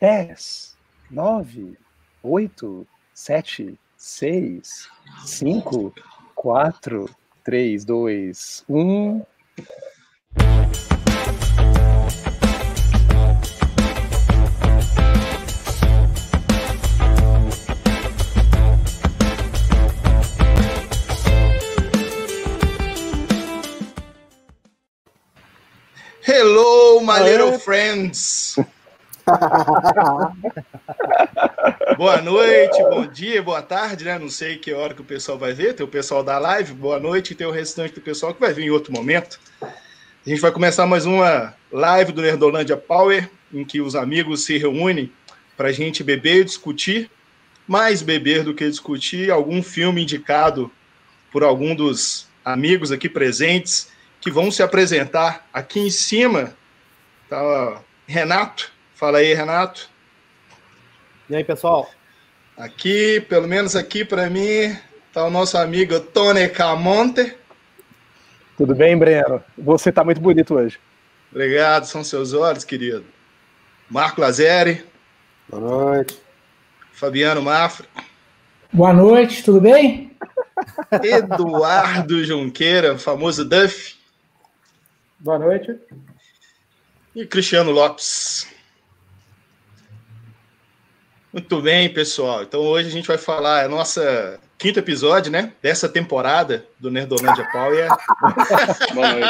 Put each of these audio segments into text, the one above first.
10, 9, 8, 7, 6, 5, 4, 3, 2, 1. Hello, my little friends! boa noite, bom dia, boa tarde, né? Não sei que hora que o pessoal vai ver. Tem o pessoal da live, boa noite, e tem o restante do pessoal que vai vir em outro momento. A gente vai começar mais uma live do Nerdolândia Power, em que os amigos se reúnem para a gente beber e discutir, mais beber do que discutir, algum filme indicado por algum dos amigos aqui presentes que vão se apresentar aqui em cima. Tá, Renato, fala aí, Renato. E aí, pessoal? Aqui, pelo menos aqui para mim, tá o nosso amigo Tony Camonte. Tudo bem, Breno? Você tá muito bonito hoje. Obrigado, são seus olhos, querido. Marco Lazeri. Boa noite. Fabiano Mafra. Boa noite, tudo bem? Eduardo Junqueira, famoso Duff. Boa noite. E Cristiano Lopes. Muito bem, pessoal. Então hoje a gente vai falar, é nossa quinto episódio, né? Dessa temporada do Nerdolândia Power. Boa noite.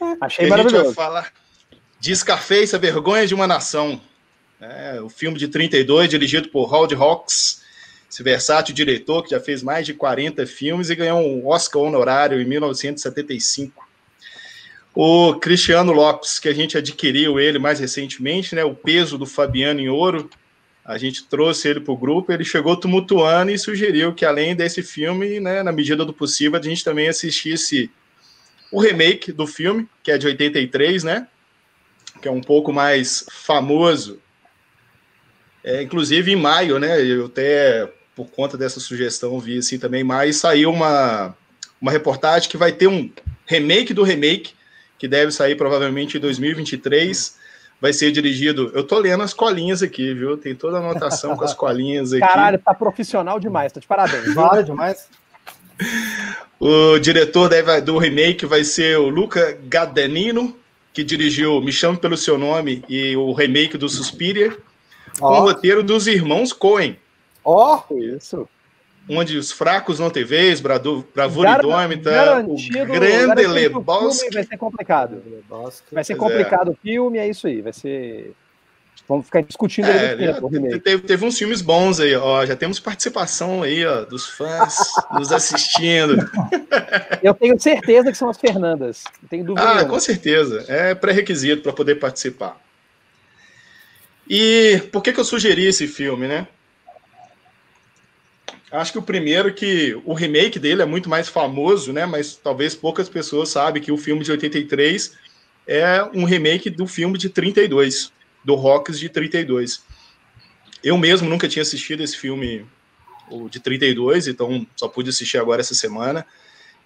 Achei E a gente vai falar de Scarface, a vergonha de uma nação. É, o filme de 32, dirigido por Howard Hawks, esse versátil diretor que já fez mais de 40 filmes e ganhou um Oscar honorário em 1975. O Cristiano Lopes, que a gente adquiriu ele mais recentemente, né? O peso do Fabiano em ouro. A gente trouxe ele para o grupo, ele chegou tumultuando e sugeriu que, além desse filme, né, na medida do possível, a gente também assistisse o remake do filme, que é de 83, né? Que é um pouco mais famoso. É, inclusive em maio, né? Eu até, por conta dessa sugestão, vi assim também, maio saiu uma, uma reportagem que vai ter um remake do remake, que deve sair provavelmente em 2023. Vai ser dirigido. Eu tô lendo as colinhas aqui, viu? Tem toda a anotação com as colinhas aqui. Caralho, tá profissional demais, tá de parabéns. Claro demais. O diretor deve- do remake vai ser o Luca Guadagnino, que dirigiu Me Chame Pelo Seu Nome e o remake do Suspiria, com o roteiro dos irmãos Coen, ó, Isso. Onde os fracos não têm vez, Bravura Indômita, o grande Lebowski. Vai ser complicado. Vai ser Pois é. complicado o filme, é isso aí. Vai ser. Vamos ficar discutindo ele É, muito tempo, teve, teve uns filmes bons aí, ó. Já temos participação aí, ó, dos fãs nos assistindo. Eu tenho certeza que são as Fernandas. Não tenho dúvida. Ah, nenhuma. com certeza. É pré-requisito para poder participar. E por que, que eu sugeri esse filme, né? Acho que o primeiro que o remake dele é muito mais famoso, né? Mas talvez poucas pessoas sabem que o filme de 83 é um remake do filme de 32, do Rocks de 32. Eu mesmo nunca tinha assistido esse filme o de 32, então só pude assistir agora essa semana.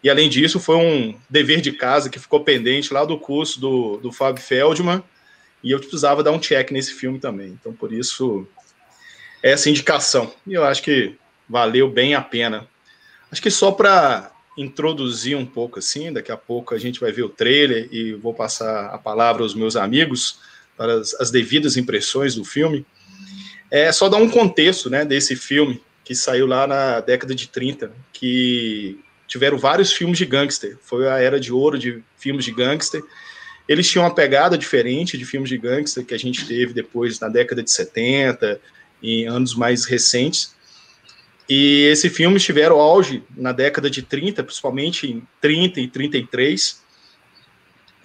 E além disso, foi um dever de casa que ficou pendente lá do curso do, do Fábio Feldman, e eu precisava dar um check nesse filme também. Então, por isso, essa indicação. E eu acho que valeu bem a pena. Acho que só para introduzir um pouco assim, daqui a pouco a gente vai ver o trailer e vou passar a palavra aos meus amigos para as, as devidas impressões do filme. É só dar um contexto né, desse filme que saiu lá na década de 30, que tiveram vários filmes de gangster. Foi a era de ouro de filmes de gangster. Eles tinham uma pegada diferente de filmes de gangster que a gente teve depois na década de 70 e anos mais recentes. E esse filme tiveram auge na década de 30, principalmente em 30 e 33.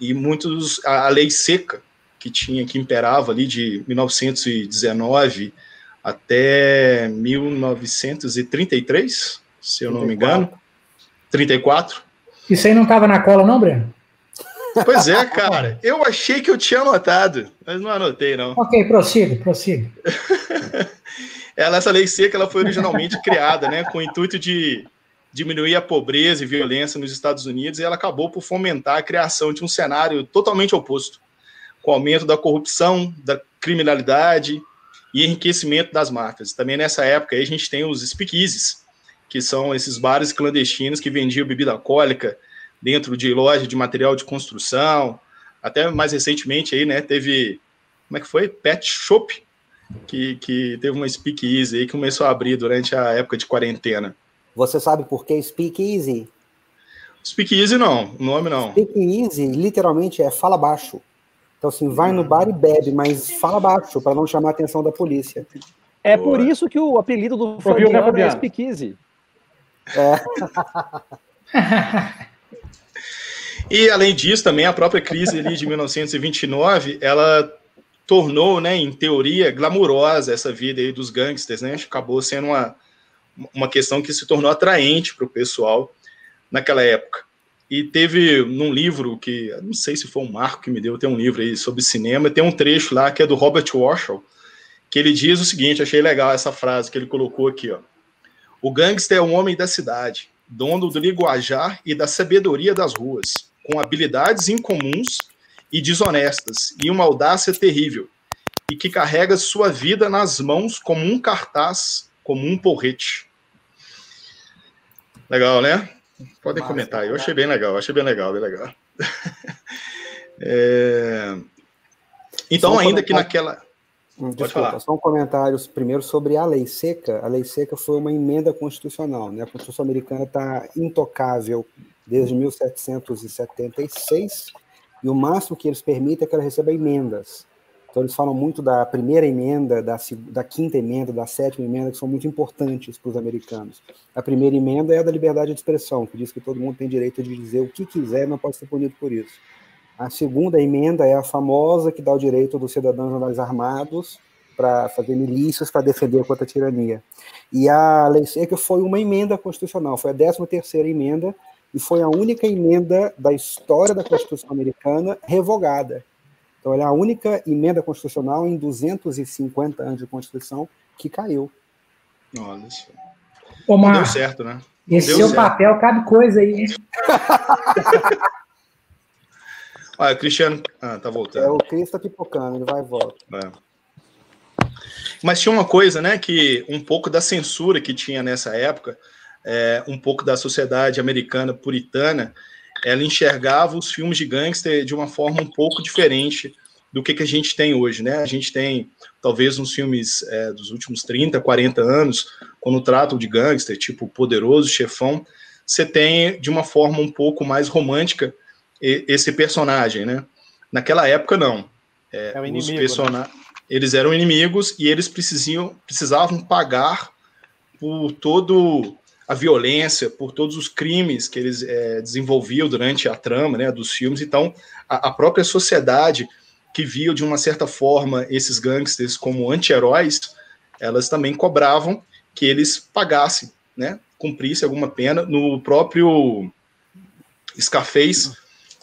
E muitos a, a lei seca que tinha que imperava ali de 1919 até 1933, se eu não me engano. 34. Isso aí não tava na cola, não, Breno? Pois é, cara. Eu achei que eu tinha anotado, mas não anotei, não. Ok, prossiga, prossiga. Ela, essa lei seca ela foi originalmente criada né, com o intuito de diminuir a pobreza e violência nos Estados Unidos e ela acabou por fomentar a criação de um cenário totalmente oposto, com o aumento da corrupção, da criminalidade e enriquecimento das máfias. Também nessa época a gente tem os speakeasies, que são esses bares clandestinos que vendiam bebida alcoólica dentro de loja de material de construção. Até mais recentemente aí, né, teve como é que foi? Pet Shop, que, que teve uma speakeasy aí que começou a abrir durante a época de quarentena. Você sabe por que speakeasy? Speakeasy não, o nome não. Speakeasy literalmente é fala baixo. Então, assim, vai no bar e bebe, mas fala baixo, para não chamar a atenção da polícia. É Boa. por isso que o apelido do Fabiano é Speakeasy. É. e, além disso, também a própria crise ali de 1929, ela tornou, né, em teoria, glamurosa essa vida aí dos gangsters, né? Acabou sendo uma, uma questão que se tornou atraente para o pessoal naquela época. E teve num livro que, não sei se foi um Marco que me deu, tem um livro aí sobre cinema, tem um trecho lá que é do Robert Warshaw, que ele diz o seguinte, achei legal essa frase que ele colocou aqui, ó. O gangster é um homem da cidade, dono do linguajar e da sabedoria das ruas, com habilidades incomuns e desonestas, e uma audácia terrível, e que carrega sua vida nas mãos como um cartaz, como um porrete. Legal, né? Podem Massa, comentar. Eu achei bem legal, achei bem legal, bem legal. é... Então, ainda um que naquela. Hum, desculpa, só um comentário primeiro sobre a lei seca. A lei seca foi uma emenda constitucional, né? A Constituição americana está intocável desde 1776 e o máximo que eles permitem é que ela receba emendas. Então, eles falam muito da primeira emenda, da, da quinta emenda, da sétima emenda, que são muito importantes para os americanos. A primeira emenda é a da liberdade de expressão, que diz que todo mundo tem direito de dizer o que quiser, não pode ser punido por isso. A segunda emenda é a famosa, que dá o direito dos cidadãos andar armados para fazer milícias para defender contra a tirania. E a lei seca foi uma emenda constitucional, foi a 13 terceira emenda, e foi a única emenda da história da Constituição americana revogada. Então, ela é a única emenda constitucional em 250 anos de Constituição que caiu. Olha isso. Omar, Não deu certo, né? Não esse seu certo. papel cabe coisa aí, hein? Olha, Cristiano. Ah, tá voltando. É, o Cris tá pipocando, ele vai e volta. É. Mas tinha uma coisa, né, que um pouco da censura que tinha nessa época, é, um pouco da sociedade americana puritana, ela enxergava os filmes de gangster de uma forma um pouco diferente do que, que a gente tem hoje, né? A gente tem, talvez, uns filmes é, dos últimos 30, 40 anos, quando tratam de gangster, tipo Poderoso, Chefão, você tem, de uma forma um pouco mais romântica, esse personagem, né? Naquela época, não. É, é inimigo, os person... né? Eles eram inimigos e eles precisavam, precisavam pagar por todo a violência, por todos os crimes que eles é, desenvolviam durante a trama né, dos filmes. Então, a, a, própria sociedade que via de uma certa forma esses gangsters como anti-heróis, elas também cobravam que eles pagassem, né, cumprissem alguma pena. No próprio Scarface,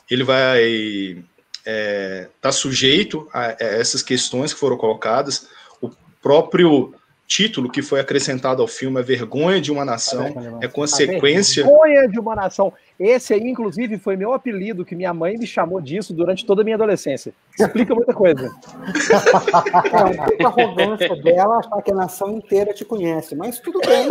ele vai é, tá sujeito a, a essas questões que foram colocadas. O próprio título que foi acrescentado ao filme, A Vergonha de uma Nação, é consequência. A Vergonha de uma Nação. Esse aí, inclusive, foi meu apelido, que minha mãe me chamou disso durante toda a minha adolescência. Explica muita coisa. É, a arrogância dela achar que a nação inteira te conhece, mas tudo bem.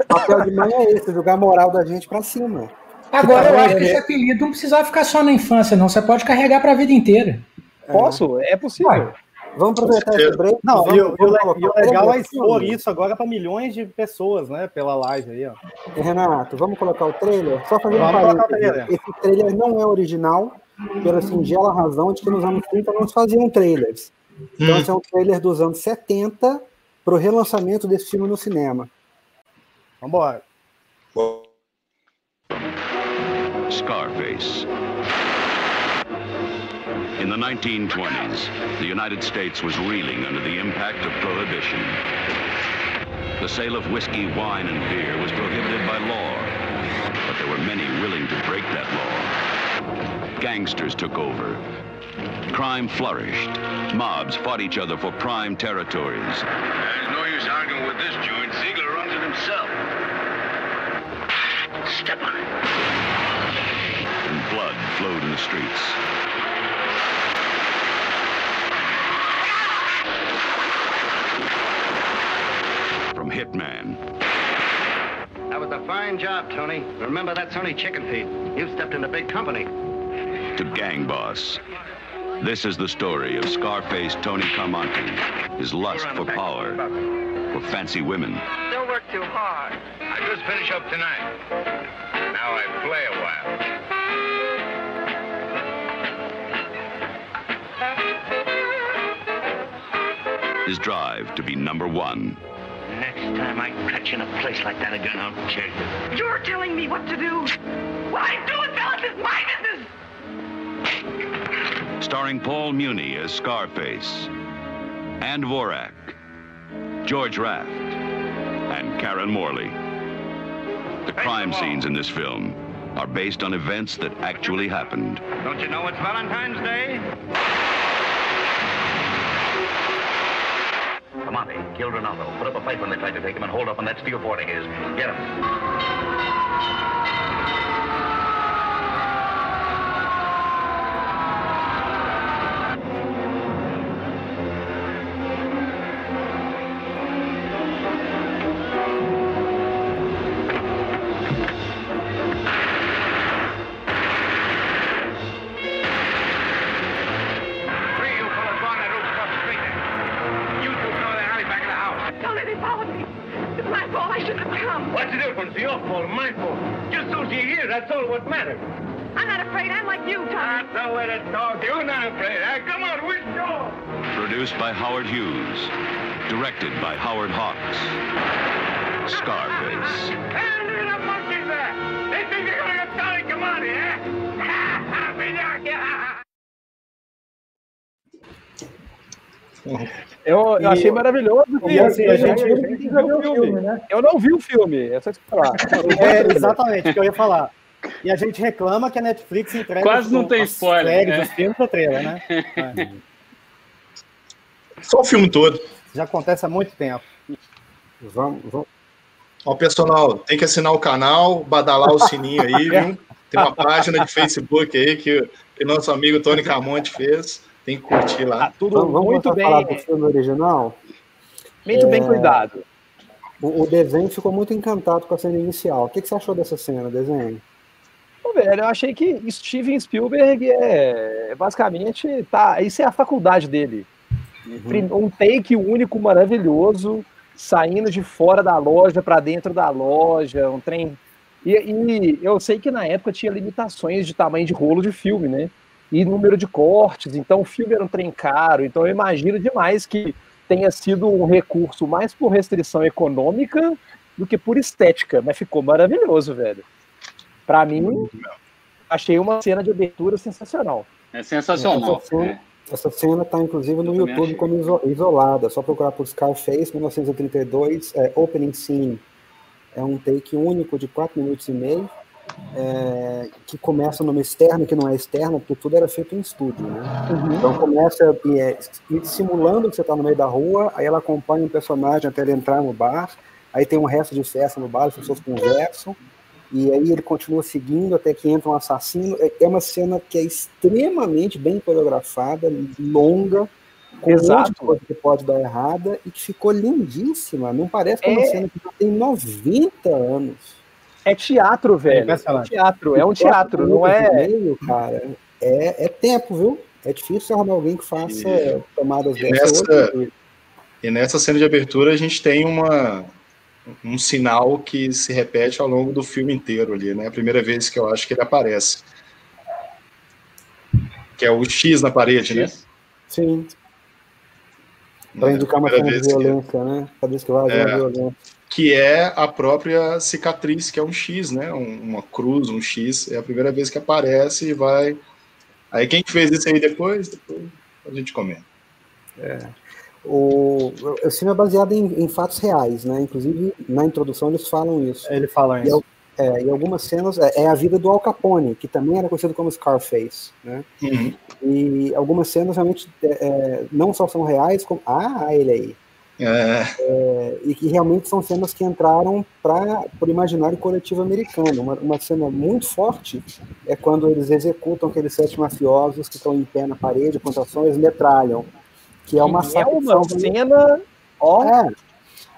O papel de mãe é esse, jogar a moral da gente pra cima. Agora, eu acho que esse apelido não precisava ficar só na infância, não. Você pode carregar pra vida inteira. Posso? É possível. Ué. Vamos aproveitar esse break. Não, e, o, e o legal é expor isso agora para milhões de pessoas, né? Pela live aí, ó. Renato, vamos colocar o trailer? Só fazer um parênteses. Esse trailer não é original, pela singela razão de que nos anos 30 não se faziam trailers. Então, hum. esse é um trailer dos anos 70 para o relançamento desse filme no cinema. Vambora. Scarface. In the 1920s, the United States was reeling under the impact of prohibition. The sale of whiskey, wine, and beer was prohibited by law, but there were many willing to break that law. Gangsters took over. Crime flourished. Mobs fought each other for prime territories. There's no use arguing with this joint. Ziegler runs it himself. Step on it. And blood flowed in the streets. Hitman. That was a fine job, Tony. Remember, that's only chicken feed. You've stepped into big company. to gang boss. This is the story of Scarface Tony Carmonte, his lust for power, for fancy women, Don't work too hard. I just finish up tonight. Now I play a while. his drive to be number one. Next time I catch you in a place like that again, I'll kill you. You're telling me what to do. What I'm doing, fellas, is my business. Starring Paul Muni as Scarface, and Vorak, George Raft, and Karen Morley. The crime scenes in this film are based on events that actually happened. Don't you know it's Valentine's Day? Monty, kill Ronaldo. Put up a fight when they tried to take him and hold up on that steel board of his. Get him. By Howard Hughes. Directed by Howard Hawks. Scarface. Hey, look at the monkeys there. They think they're gonna get Tony Kamani, eh? Eu, eu achei maravilhoso. E assim, a gente eu, tem que ver o filme, né? eu não vi o filme, é só isso que eu falar. É exatamente o que eu ia falar. E a gente reclama que a Netflix entrega Quase não tem as spoiler, séries, né? os filmes pro trailer, né? É. Só o filme todo. Já acontece há muito tempo. Vamos, vamos. Ó, pessoal, tem que assinar o canal, badalar o sininho aí, viu? Tem uma página de Facebook aí que, que nosso amigo Tony Camonte fez. Tem que curtir lá. Tá tudo Vamos, vamos muito voltar a falar bem, do filme original? muito bem É. cuidado. O, o desenho ficou muito encantado com a cena inicial. O que, que você achou dessa cena, desenho? Pô, velho, eu achei que Steven Spielberg é basicamente tá, isso é a faculdade dele. Prim- Um take único maravilhoso, saindo de fora da loja para dentro da loja, um trem. E, e eu sei que na época tinha limitações de tamanho de rolo de filme, né? E número de cortes, então o filme era um trem caro, então eu imagino demais que tenha sido um recurso mais por restrição econômica do que por estética, mas ficou maravilhoso, velho. Pra mim, achei uma cena de abertura sensacional. É sensacional. Cena, É. essa cena tá inclusive no Eu YouTube achei. como iso- isolada. É só procurar por Scarface 1932, é, Opening Scene. É um take único de 4 minutos e meio, é, que começa numa externa, que não é externa, porque tudo era feito em estúdio, né? Então começa e é, e simulando que você está no meio da rua, aí ela acompanha um personagem até ele entrar no bar, aí tem um resto de festa no bar, as pessoas conversam, e aí ele continua seguindo até que entra um assassino. É- É uma cena que é extremamente bem coreografada, longa, com Exato. coisa que pode dar errada, e que ficou lindíssima. Não parece que é uma É. cena que já tem 90 anos. É teatro, velho. É, impressionante. teatro, é um teatro, não é. meio, cara, é, é tempo, viu? É difícil arrumar alguém que faça E- tomadas e nessa- hoje. E nessa cena de abertura a gente tem uma, um sinal que se repete ao longo do filme inteiro ali, né? A primeira vez que eu acho que ele aparece. Que é o X na parede, né? Sim, para indicar uma Primeira cena de vez que- violência, né? Cada vez que vai É. uma violência. que é a própria cicatriz, que é um X, né? Um- uma cruz, um X. É a primeira vez que aparece e vai. Aí quem fez isso aí depois, depois a gente comenta. O, o filme é baseado em, em fatos reais, né? Inclusive, na introdução eles falam isso. Ele fala E, isso. al- é, e algumas cenas é, é a vida do Al Capone, que também era conhecido como Scarface, né? E algumas cenas realmente é, é, não só são reais, como ah, ele aí, É, É, e que realmente são cenas que entraram para o imaginário coletivo americano. Uma, uma cena muito forte é quando eles executam aqueles sete mafiosos que estão em pé na parede, plantações, metralham, que é uma é uma cena. Ó, É.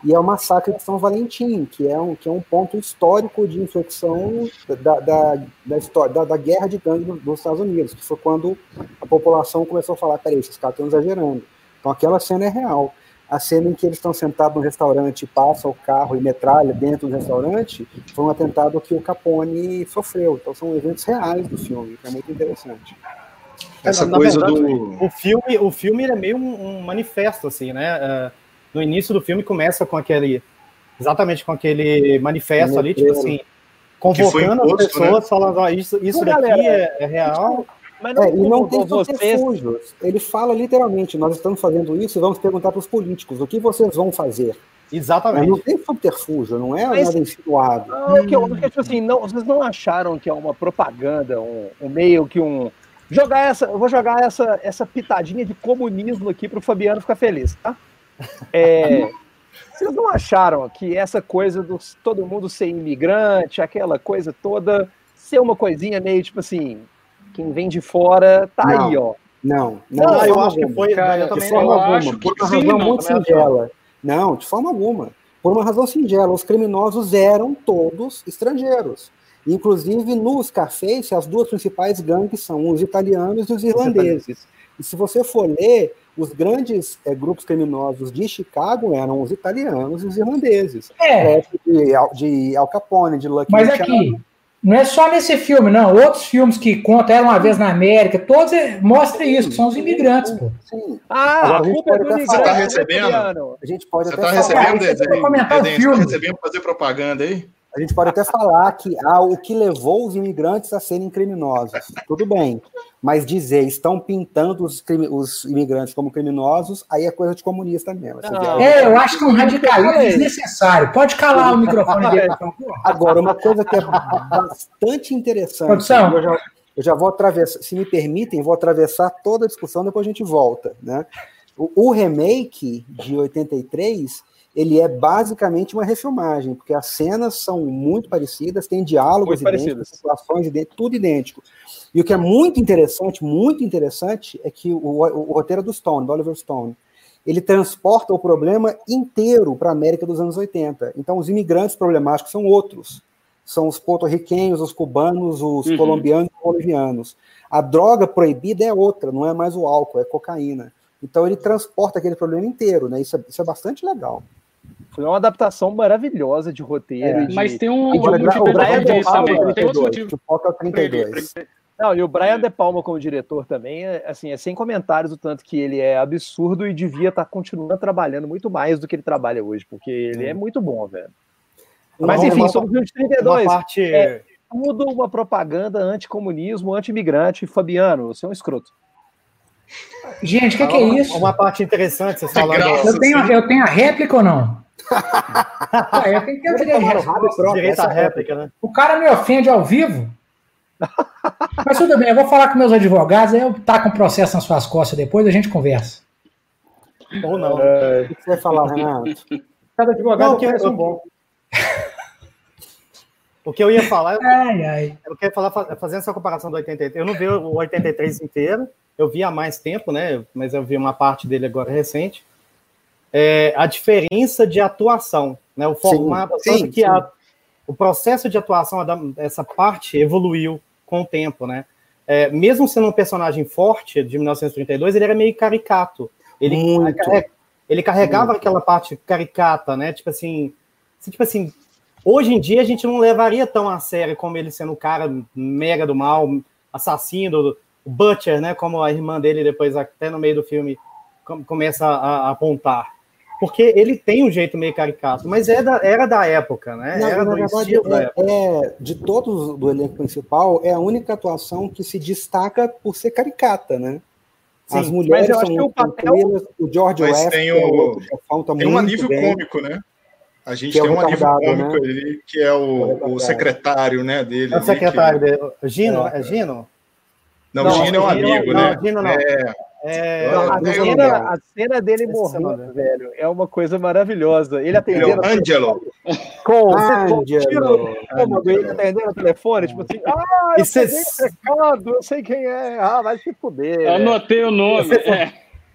e é o massacre de São Valentim, que é um, que é um ponto histórico de inflexão da, da, da história, da, da, guerra de gangue dos Estados Unidos, que foi quando a população começou a falar, peraí, esses caras estão exagerando. Então aquela cena é real. A cena em que eles estão sentados no restaurante, passa o carro e metralha dentro do restaurante, foi um atentado que o Capone sofreu. Então são eventos reais do filme, que é muito interessante. Essa na, coisa na verdade, do... O filme, o filme é meio um, um manifesto, assim, né? Uh no início do filme começa com aquele exatamente com aquele manifesto ali, tipo assim, convocando imposto, as pessoas, né? falando, ó, isso, isso daqui galera, é, é, real. Mas não, é, e não tem subterfúgios. Ele fala literalmente, nós estamos fazendo isso e vamos perguntar para os políticos, o que vocês vão fazer? Exatamente. Não tem subterfúgio, não é Mas, nada insinuado. Não, hum. que, eu, que, tipo assim, não, vocês não acharam que é uma propaganda, um, um meio que um. Jogar essa, eu vou jogar essa, essa pitadinha de comunismo aqui para o Fabiano ficar feliz, tá? É, vocês não acharam que essa coisa do todo mundo ser imigrante, aquela coisa toda, ser uma coisinha meio tipo assim, quem vem de fora tá não, aí, ó. Não, não, não eu acho que foi. Cara, eu também forma alguma, acho por uma sim, razão não, muito singela. Não, de forma alguma. Por uma razão singela, os criminosos eram todos estrangeiros. Inclusive, no Scarface, as duas principais gangues são os italianos e os irlandeses. E se você for ler, os grandes é, grupos criminosos de Chicago eram os italianos e os irlandeses. É. é de, de, Al Capone, de Lucky Mas aqui, não é só nesse filme, não. Outros filmes que contam Era Uma Vez na América, todos é, mostram isso, que são os imigrantes, sim, pô. Sim. Ah, a, culpa é do imigrante. Você tá recebendo? A gente pode Você até tá recebendo, Desenho? O filme. Tá recebendo fazer propaganda aí? A gente pode até falar que ah, o que levou os imigrantes a serem criminosos. Tudo bem. Mas dizer, estão pintando os, os imigrantes como criminosos, aí é coisa de comunista mesmo. É, eu acho que é um radicalismo desnecessário. Pode calar o microfone dele. Então, Agora, uma coisa que é bastante interessante. Produção. Eu já, eu já vou atravessar, se me permitem, vou atravessar toda a discussão, depois a gente volta. Né? O, o remake de 83 ele é basicamente uma refilmagem, porque as cenas são muito parecidas, tem diálogos muito idênticos, situações idênticas, tudo idêntico. E o que é muito interessante, muito interessante, é que o, o, o roteiro do Stone, do Oliver Stone, ele transporta o problema inteiro para a América dos anos 80. Então, os imigrantes problemáticos são outros. São os porto-riquenhos, os cubanos, os uhum. colombianos os bolivianos. A droga proibida é outra, não é mais o álcool, é cocaína. Então, ele transporta aquele problema inteiro, né? Isso é, isso é bastante legal. Foi uma adaptação maravilhosa de roteiro. É, de... Mas tem um, Agora, motivo o Brian De Palma, tem outro motivo. O 32. Não, e o Brian De Palma como diretor também, é, assim, é sem comentários o tanto que ele é absurdo e devia estar tá continuando trabalhando muito mais do que ele trabalha hoje, porque ele é muito bom, velho. Mas enfim, somos de 32. Parte... É tudo uma propaganda anticomunismo, anti-imigrante. Fabiano, você é um escroto. Gente, o que, que, é isso? Uma parte interessante, você falando. Eu tenho, eu tenho a réplica ou não? eu tenho que ter direito, direito à réplica, né? O cara me ofende ao vivo. Mas tudo bem, eu vou falar com meus advogados, aí eu tá com o processo nas suas costas depois, a gente conversa. Ou não. É... O que você vai falar, Renato? Cada advogado não, que é bom. O que eu ia falar, ai, ai. eu queria falar, fazendo essa comparação do 83, eu não vi o 83 inteiro, eu vi há mais tempo, né? Mas eu vi uma parte dele agora recente. É, a diferença de atuação, né? O formato, sim, sim, que sim. A, o processo de atuação essa parte evoluiu com o tempo, né? É, mesmo sendo um personagem forte de 1932, ele era meio caricato. Ele, ele carregava Muito. aquela parte caricata, né? Tipo assim, tipo assim, Hoje em dia a gente não levaria tão a sério como ele sendo o cara mega do mal, assassino, o Butcher, né? Como a irmã dele depois, até no meio do filme, começa a, apontar. Porque ele tem um jeito meio caricato, mas é da, era da época, né? Não, era na verdade, é, é, de todos do elenco principal, é a única atuação que se destaca por ser caricata, né? Sim, As mulheres são o, papel... o George West tem, o, é outro, tem um alívio bem. cômico, né? A gente é tem um alívio cômico né? ali, que é o, o, secretário né, dele. É o secretário que... dele. Gino, é, é Gino? Não, não Gino é um amigo, não, né? Gino não. É, é, não, a, cena, a, cena, dele morrendo, velho, é uma coisa maravilhosa. Ele atendendo. É Angelo. Com, Angelo. Cômodo, ele atendendo o telefone, tipo assim, ah, eu sei recado, eu sei quem é. Ah, vai se fuder. Anotei o nome. Você, é.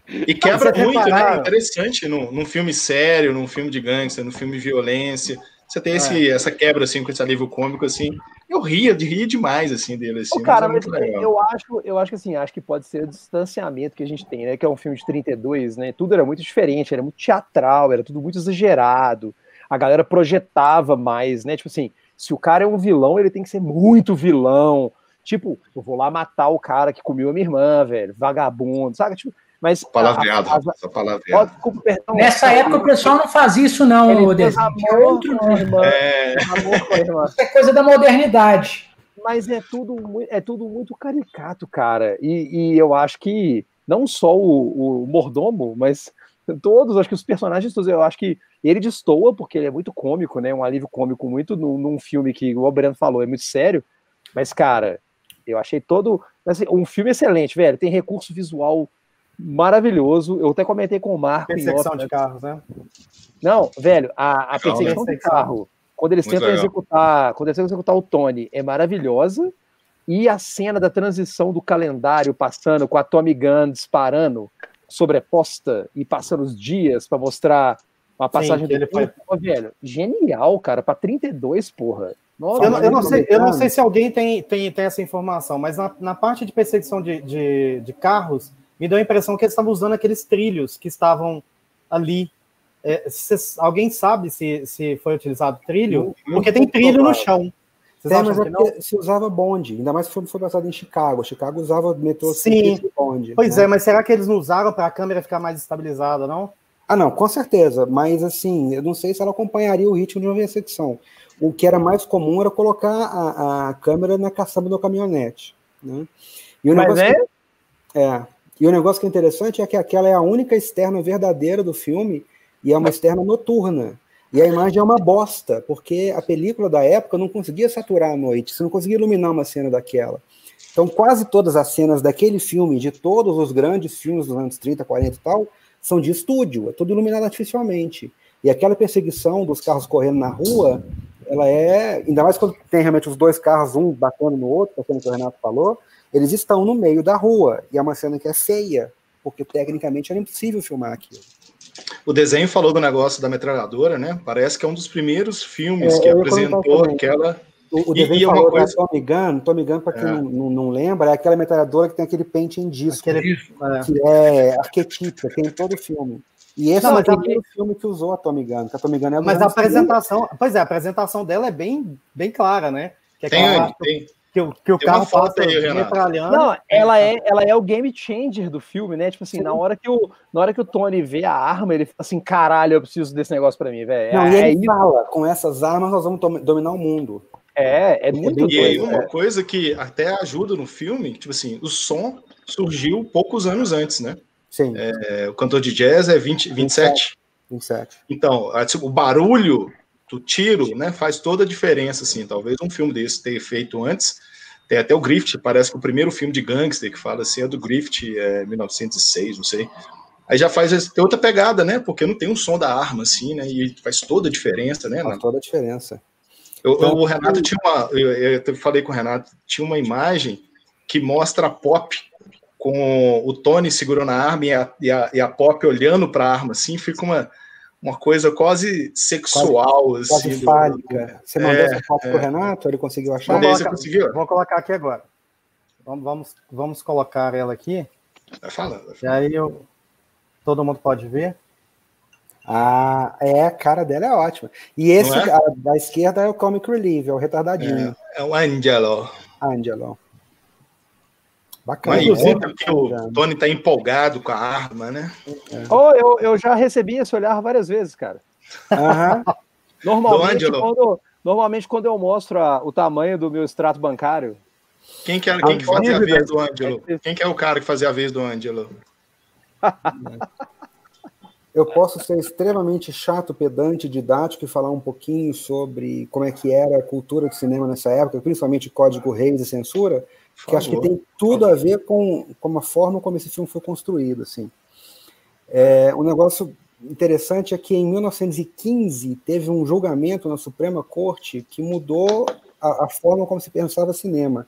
E quebra muito, né? Interessante num, num filme sério, num filme de gangster, num filme de violência. Você tem esse, é. essa quebra, assim, com esse alívio cômico, assim. Eu ria, de ria demais, assim, dele, assim. O cara, mas, é mas eu acho, eu acho que, assim, acho que pode ser o distanciamento que a gente tem, né? Que é um filme de 32, né? Tudo era muito diferente, era muito teatral, era tudo muito exagerado. A galera projetava mais, né? Tipo assim, se o cara é um vilão, ele tem que ser muito vilão. Tipo, eu vou lá matar o cara que comeu a minha irmã, velho, vagabundo, sabe? Tipo, mas. Palavreado, essa palavreada. Perdão, Nessa época o pessoal não fazia isso, não, Odesse. É outro nome. É... Isso é coisa da modernidade. Mas é tudo, é tudo muito caricato, cara. E, e eu acho que não só o, o, mordomo, mas todos, acho que os personagens todos, eu acho que ele destoa, porque ele é muito cômico, né? Um alívio cômico muito num, num filme que o Breno falou, é muito sério. Mas, cara, eu achei todo. Assim, um filme excelente, velho. Tem recurso visual maravilhoso. Eu até comentei com o Marco. Perseguição de carros, né? Não, velho, a, a perseguição de carro, quando eles tentam executar, quando eles tentam executar o Tony, é maravilhosa. E a cena da transição do calendário passando com a Tommy Gunn disparando, sobreposta e passando os dias para mostrar uma passagem Sim, tempo, foi... velho, genial, cara, para 32, porra. Nossa, eu, não, eu, não sei, eu não sei se alguém tem, tem, tem essa informação, mas na, na parte de perseguição de, de, de carros, me deu a impressão que eles estavam usando aqueles trilhos que estavam ali. É, alguém sabe se, se foi utilizado trilho? Porque tem trilho no chão. Vocês é, é se usava bonde, ainda mais que foi, foi passado em Chicago. Chicago usava metrô Sim. bonde. Pois né? é, mas será que eles não usaram para a câmera ficar mais estabilizada, não? Ah, não, com certeza. Mas assim, eu não sei se ela acompanharia o ritmo de uma secção. O que era mais comum era colocar a, a câmera na caçamba do caminhonete. Né? E o mas é? Que, é. E o negócio que é interessante é que aquela é a única externa verdadeira do filme e é uma externa noturna. E a imagem é uma bosta, porque a película da época não conseguia saturar a noite, você não conseguia iluminar uma cena daquela. Então, quase todas as cenas daquele filme, de todos os grandes filmes dos anos 30, 40 e tal, são de estúdio, é tudo iluminado artificialmente. E aquela perseguição dos carros correndo na rua, ela é. Ainda mais quando tem realmente os dois carros, um batendo no outro, como o Renato falou, eles estão no meio da rua, e é uma cena que é feia, porque tecnicamente era impossível filmar aquilo. O desenho falou do negócio da metralhadora, né? Parece que é um dos primeiros filmes é, que apresentou aquela. O, o desenho e, e falou coisa... da Tommy Gun, Tommy Gun, para quem é. não, não, lembra, é aquela metralhadora que tem aquele pente em disco, aquele, é. que é arquetípica, tem em todo filme. E esse não, é o primeiro a... filme que usou a Tommy Gun, que a Tommy Gun é Mas a apresentação, filme. pois é, a apresentação dela é bem, bem clara, né? Que é tem, tem, que o, que o carro passa aí, metralhando. Não, ela é, ela é o game changer do filme, né? Tipo assim, na hora, que o, na hora que o Tony vê a arma, ele fala assim: caralho, eu preciso desse negócio pra mim, velho. Não, é, e ele é fala: com essas armas nós vamos dominar o mundo. É, é muito E aí, uma é. coisa que até ajuda no filme, tipo assim, o som surgiu poucos anos antes, né? Sim. É, o cantor de jazz é 20, 27. 27. Então, tipo, o barulho do tiro, né, faz toda a diferença, assim. Talvez um filme desse ter feito antes. Tem até o Griffith, parece que o primeiro filme de gangster que fala assim é do Griffith, é 1906, não sei. Aí já faz tem outra pegada, né? Porque não tem um som da arma, assim, né? E faz toda a diferença, né? Faz toda a diferença. Eu, então, o Renato tinha uma. Eu, eu, falei com o Renato, tinha uma imagem que mostra a Pop com o Tony segurando a arma e a, e a, e a Pop olhando para a arma, assim, fica uma uma coisa quase sexual, quase, assim. Quase fálica. Você mandou é, essa foto é. pro Renato? Ele conseguiu achar? Mandei, você conseguiu? Vou colocar aqui agora. Vamos, vamos, vamos colocar ela aqui. Vai falando. Vai falando. E aí eu, todo mundo pode ver. Ah, é, a cara dela é ótima. E esse é? a, da esquerda é o Comic Relief, é o retardadinho. É, é o Angelo. Angelo. Bacana. Mas que o Tony tá empolgado com a arma, né? É. Oh, eu, eu já recebi esse olhar várias vezes, cara. Uhum. normalmente, quando, normalmente, quando eu mostro a, o tamanho do meu extrato bancário. Quem que, era, quem que fazia a vez do Ângelo? Quem que é o cara que fazia a vez do Ângelo? eu posso ser extremamente chato, pedante, didático e falar um pouquinho sobre como é que era a cultura do cinema nessa época, principalmente Código Reis e censura, que acho que tem tudo a ver com, com a forma como esse filme foi construído. Assim. É, um negócio interessante é que em 1915 teve um julgamento na Suprema Corte que mudou a, a forma como se pensava cinema.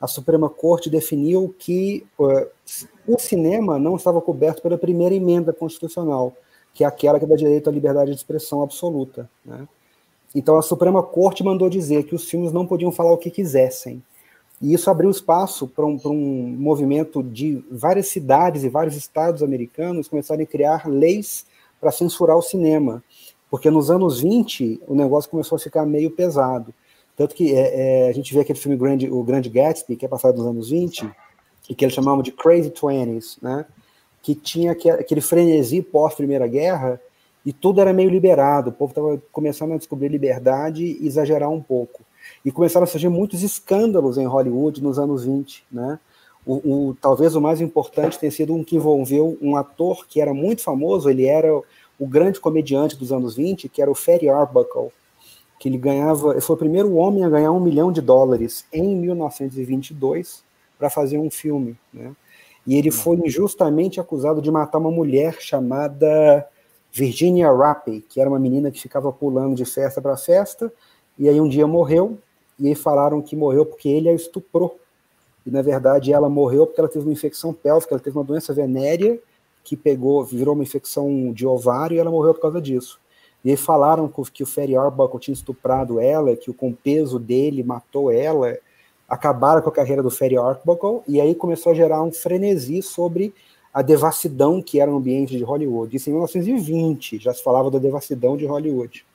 a Suprema Corte definiu que uh, o cinema não estava coberto pela primeira emenda constitucional, que é aquela que dá direito à liberdade de expressão absoluta. Né? Então a Suprema Corte mandou dizer que os filmes não podiam falar o que quisessem. E isso abriu espaço para um, um, movimento de várias cidades e vários estados americanos começarem a criar leis para censurar o cinema. Porque nos anos 20 o negócio começou a ficar meio pesado. Tanto que é, é, a gente vê aquele filme o Grande Gatsby, que é passado nos anos 20, e que eles chamavam de Crazy Twenties, né? que tinha aquele frenesi pós-Primeira Guerra, e tudo era meio liberado, o povo estava começando a descobrir liberdade e exagerar um pouco. E começaram a surgir muitos escândalos em Hollywood nos anos 20, né? O, o, talvez o mais importante tenha sido um que envolveu um ator que era muito famoso, ele era o grande comediante dos anos 20, que era o Ferry Arbuckle, que ele ganhava, ele foi o primeiro homem a ganhar um milhão de dólares em 1922 para fazer um filme, né? E ele foi injustamente acusado de matar uma mulher chamada Virginia Rappe, que era uma menina que ficava pulando de festa para festa, e aí um dia morreu, e aí falaram que morreu porque ele a estuprou. E na verdade ela morreu porque ela teve uma infecção pélvica, ela teve uma doença venérea que pegou, virou uma infecção de ovário e ela morreu por causa disso. E aí falaram que o Ferry Arbuckle tinha estuprado ela, que o com peso dele matou ela, acabaram com a carreira do Ferry Arbuckle, e aí começou a gerar um frenesi sobre a devassidão que era o ambiente de Hollywood. Isso em 1920, já se falava da devassidão de Hollywood.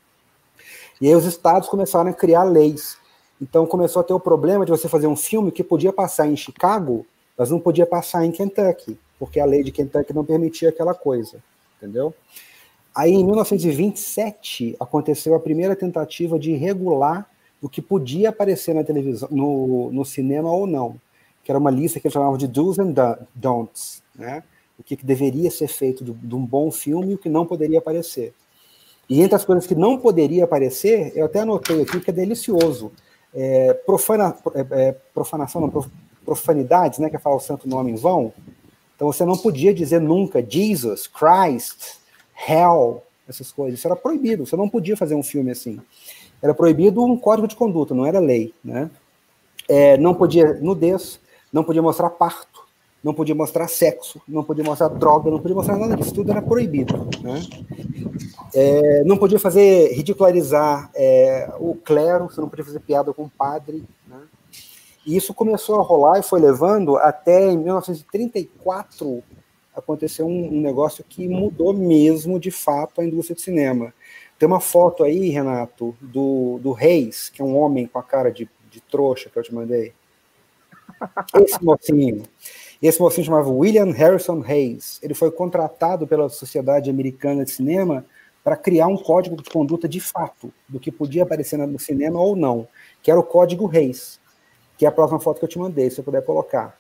E aí os estados começaram a criar leis. Então começou a ter o problema de você fazer um filme que podia passar em Chicago, mas não podia passar em Kentucky, porque a lei de Kentucky não permitia aquela coisa, entendeu? Aí, em 1927, aconteceu a primeira tentativa de regular o que podia aparecer na televisão, no, no cinema ou não, que era uma lista que eles chamavam de do's and don'ts, né? O que, que deveria ser feito de, de, um bom filme e o que não poderia aparecer. E entre as coisas que não poderia aparecer, eu até anotei aqui que é delicioso. É, profana, é, é profanação, não, profanidades, né, que é falar o santo nome em vão. Então você não podia dizer nunca Jesus, Christ, hell, essas coisas. Isso era proibido, você não podia fazer um filme assim. Era proibido um código de conduta, não era lei. Né? É, não podia nudez, não podia mostrar parto, não podia mostrar sexo, não podia mostrar droga, não podia mostrar nada disso, tudo era proibido. Né? É, não podia fazer, ridicularizar é, o clero, você não podia fazer piada com o padre. Né? E isso começou a rolar e foi levando até em 1934 aconteceu um, um, negócio que mudou mesmo, de fato, a indústria de cinema. Tem uma foto aí, Renato, do, do Reis, que é um homem com a cara de, de trouxa que eu te mandei. Esse mocinho. Esse mocinho chamava William Harrison Reis. Ele foi contratado pela Sociedade Americana de Cinema para criar um código de conduta de fato, do que podia aparecer no cinema ou não, que era o Código Reis, que é a próxima foto que eu te mandei, se você puder colocar.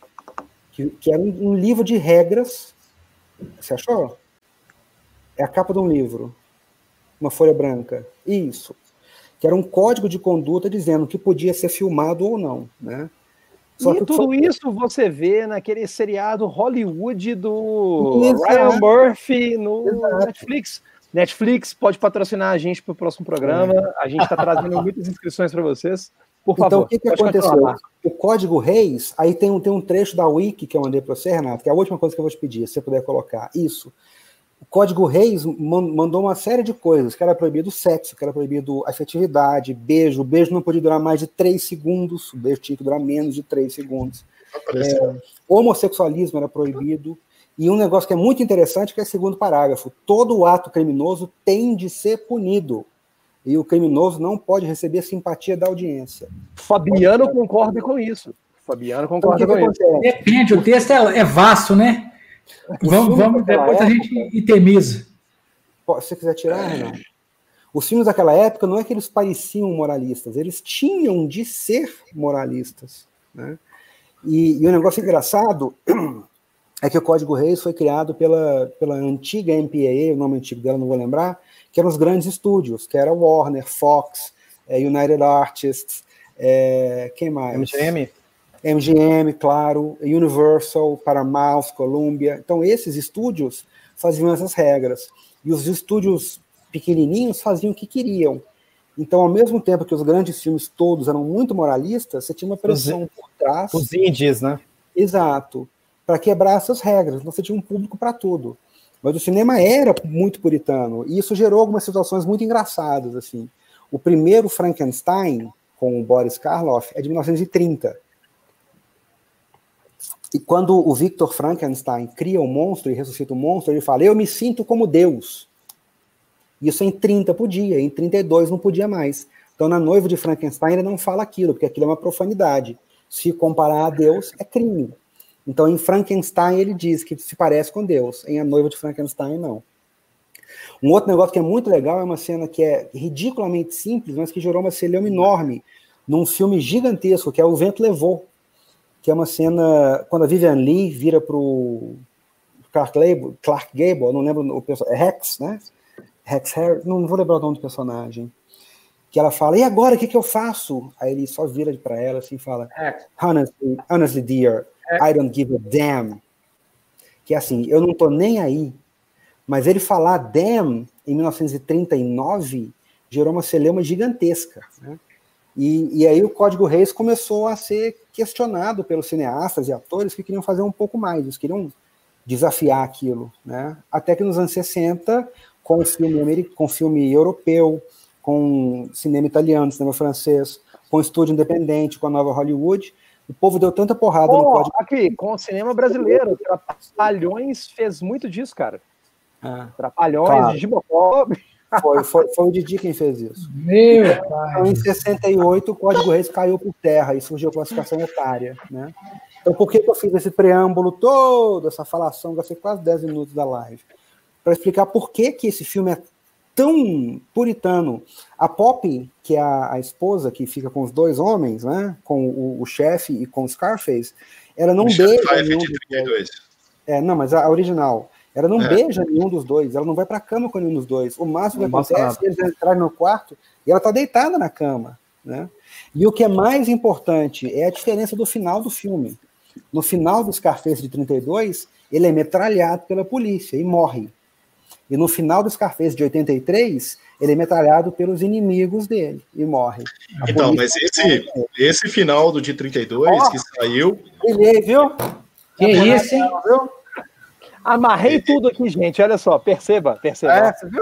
Que, que era um, um livro de regras você achou? É a capa de um livro. Uma folha branca. Isso. Que era um código de conduta dizendo que podia ser filmado ou não, né? Só e tudo foi... isso você vê naquele seriado Hollywood do Exato. Ryan Murphy no Exato. Netflix. Netflix pode patrocinar a gente para o próximo programa. É. A gente está trazendo muitas inscrições para vocês. Por então, favor. Então, o que, que aconteceu? O código Reis, aí tem um, tem um trecho da Wiki que eu mandei para você, Renato, que é a última coisa que eu vou te pedir, se você puder colocar. Isso. O código Reis mandou uma série de coisas, que era proibido sexo, que era proibido afetividade, beijo. O beijo não podia durar mais de três segundos, o beijo tinha que durar menos de três segundos. É, homossexualismo era proibido. E um negócio que é muito interessante, que é o segundo parágrafo. Todo ato criminoso tem de ser punido e o criminoso não pode receber simpatia da audiência. Fabiano concorda com isso. Fabiano concorda então, com isso. Depende, o texto é, é vasto, né? Vamos, vamos depois época, a gente itemiza. Se você quiser tirar, Renan. Os filmes daquela época não é que eles pareciam moralistas, eles tinham de ser moralistas. Né? E, e o um negócio engraçado é que o Código Reis foi criado pela, pela antiga MPAA, o nome antigo dela não vou lembrar, que eram os grandes estúdios, que era Warner, Fox, é, United Artists, é, quem mais? MGM? MGM, claro, Universal, Paramount, Columbia. Então, esses estúdios faziam essas regras. E os estúdios pequenininhos faziam o que queriam. Então, ao mesmo tempo que os grandes filmes todos eram muito moralistas, você tinha uma pressão por trás. Os indies, né? Exato. Para quebrar essas regras. Então, você tinha um público para tudo. Mas o cinema era muito puritano. E isso gerou algumas situações muito engraçadas. assim. O primeiro Frankenstein, com o Boris Karloff, é de 1930. E quando o Victor Frankenstein cria o monstro e ressuscita o monstro, ele fala: Eu me sinto como Deus. Isso em 30 podia, em 32 não podia mais. Então, na noiva de Frankenstein, ele não fala aquilo, porque aquilo é uma profanidade. Se comparar a Deus, é crime. Então, em Frankenstein, ele diz que se parece com Deus. Em A Noiva de Frankenstein, não. Um outro negócio que é muito legal é uma cena que é ridiculamente simples, mas que gerou uma celeuma enorme num filme gigantesco, que é O Vento Levou, que é uma cena quando a Vivian Lee vira para o Clark, Gable, Clark Gable, não lembro o personagem, é Rex, né? Rex Harris, não vou lembrar o nome do personagem. Que ela fala, e agora, o que, que eu faço? Aí ele só vira para ela assim e fala, honestly, honestly, dear, I don't give a damn. Que é assim, eu não tô nem aí. Mas ele falar damn em 1939 gerou uma celeuma gigantesca. Né? E, e, aí o Código Reis começou a ser questionado pelos cineastas e atores que queriam fazer um pouco mais, eles queriam desafiar aquilo, né? Até que nos anos 60, com o filme, com filme europeu, com cinema italiano, cinema francês, com estúdio independente, com a nova Hollywood, o povo deu tanta porrada Pô, no código. Aqui, com o cinema brasileiro, Trapalhões fez muito disso, cara. Ah, Trapalhões, claro. Foi, foi, foi o Didi quem fez isso. Meu Então, em 68, o Código Reis caiu por terra e surgiu a classificação etária. Né? Então, por que, que eu fiz esse preâmbulo todo, essa falação, gastei quase 10 minutos da live? Para explicar por que, que esse filme é tão puritano. A Pop, que é a, a esposa que fica com os dois homens, né, com o, o chefe e com o Scarface, ela não Michelle beija nenhum de 32. É, não, mas a, a original. Ela não É. beija nenhum dos dois, ela não vai pra cama com nenhum dos dois. O máximo que acontece é eles entrarem no quarto e ela tá deitada na cama, né? E o que é mais importante é a diferença do final do filme. No final do Scarface de 32, ele é metralhado pela polícia e morre. E no final do Scarface de 83, ele é metralhado pelos inimigos dele e morre. A Então, mas esse, esse final do de 32 que saiu, Brilhei, viu? Que isso, hein? Viu? Amarrei tudo aqui, gente. Olha só, perceba, perceba. É, você viu?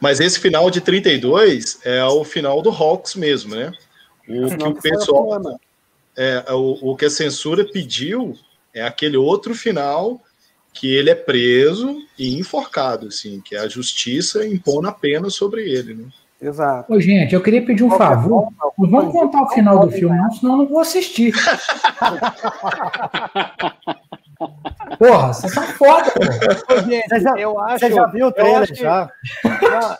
mas esse final de 32 é o final do Hawks mesmo, né? O que o pessoal, plana. é, o, o que a censura pediu é aquele outro final que ele é preso e enforcado, assim, que a justiça impõe a pena sobre ele, né? Exato. Ô, gente, eu queria pedir um Qualquer favor. Não vamos contar o final do filme, não, senão eu não vou assistir. Porra, vocês são foda, pô. Ô, gente, Você já- eu acho, Você já viu o trailer que- já?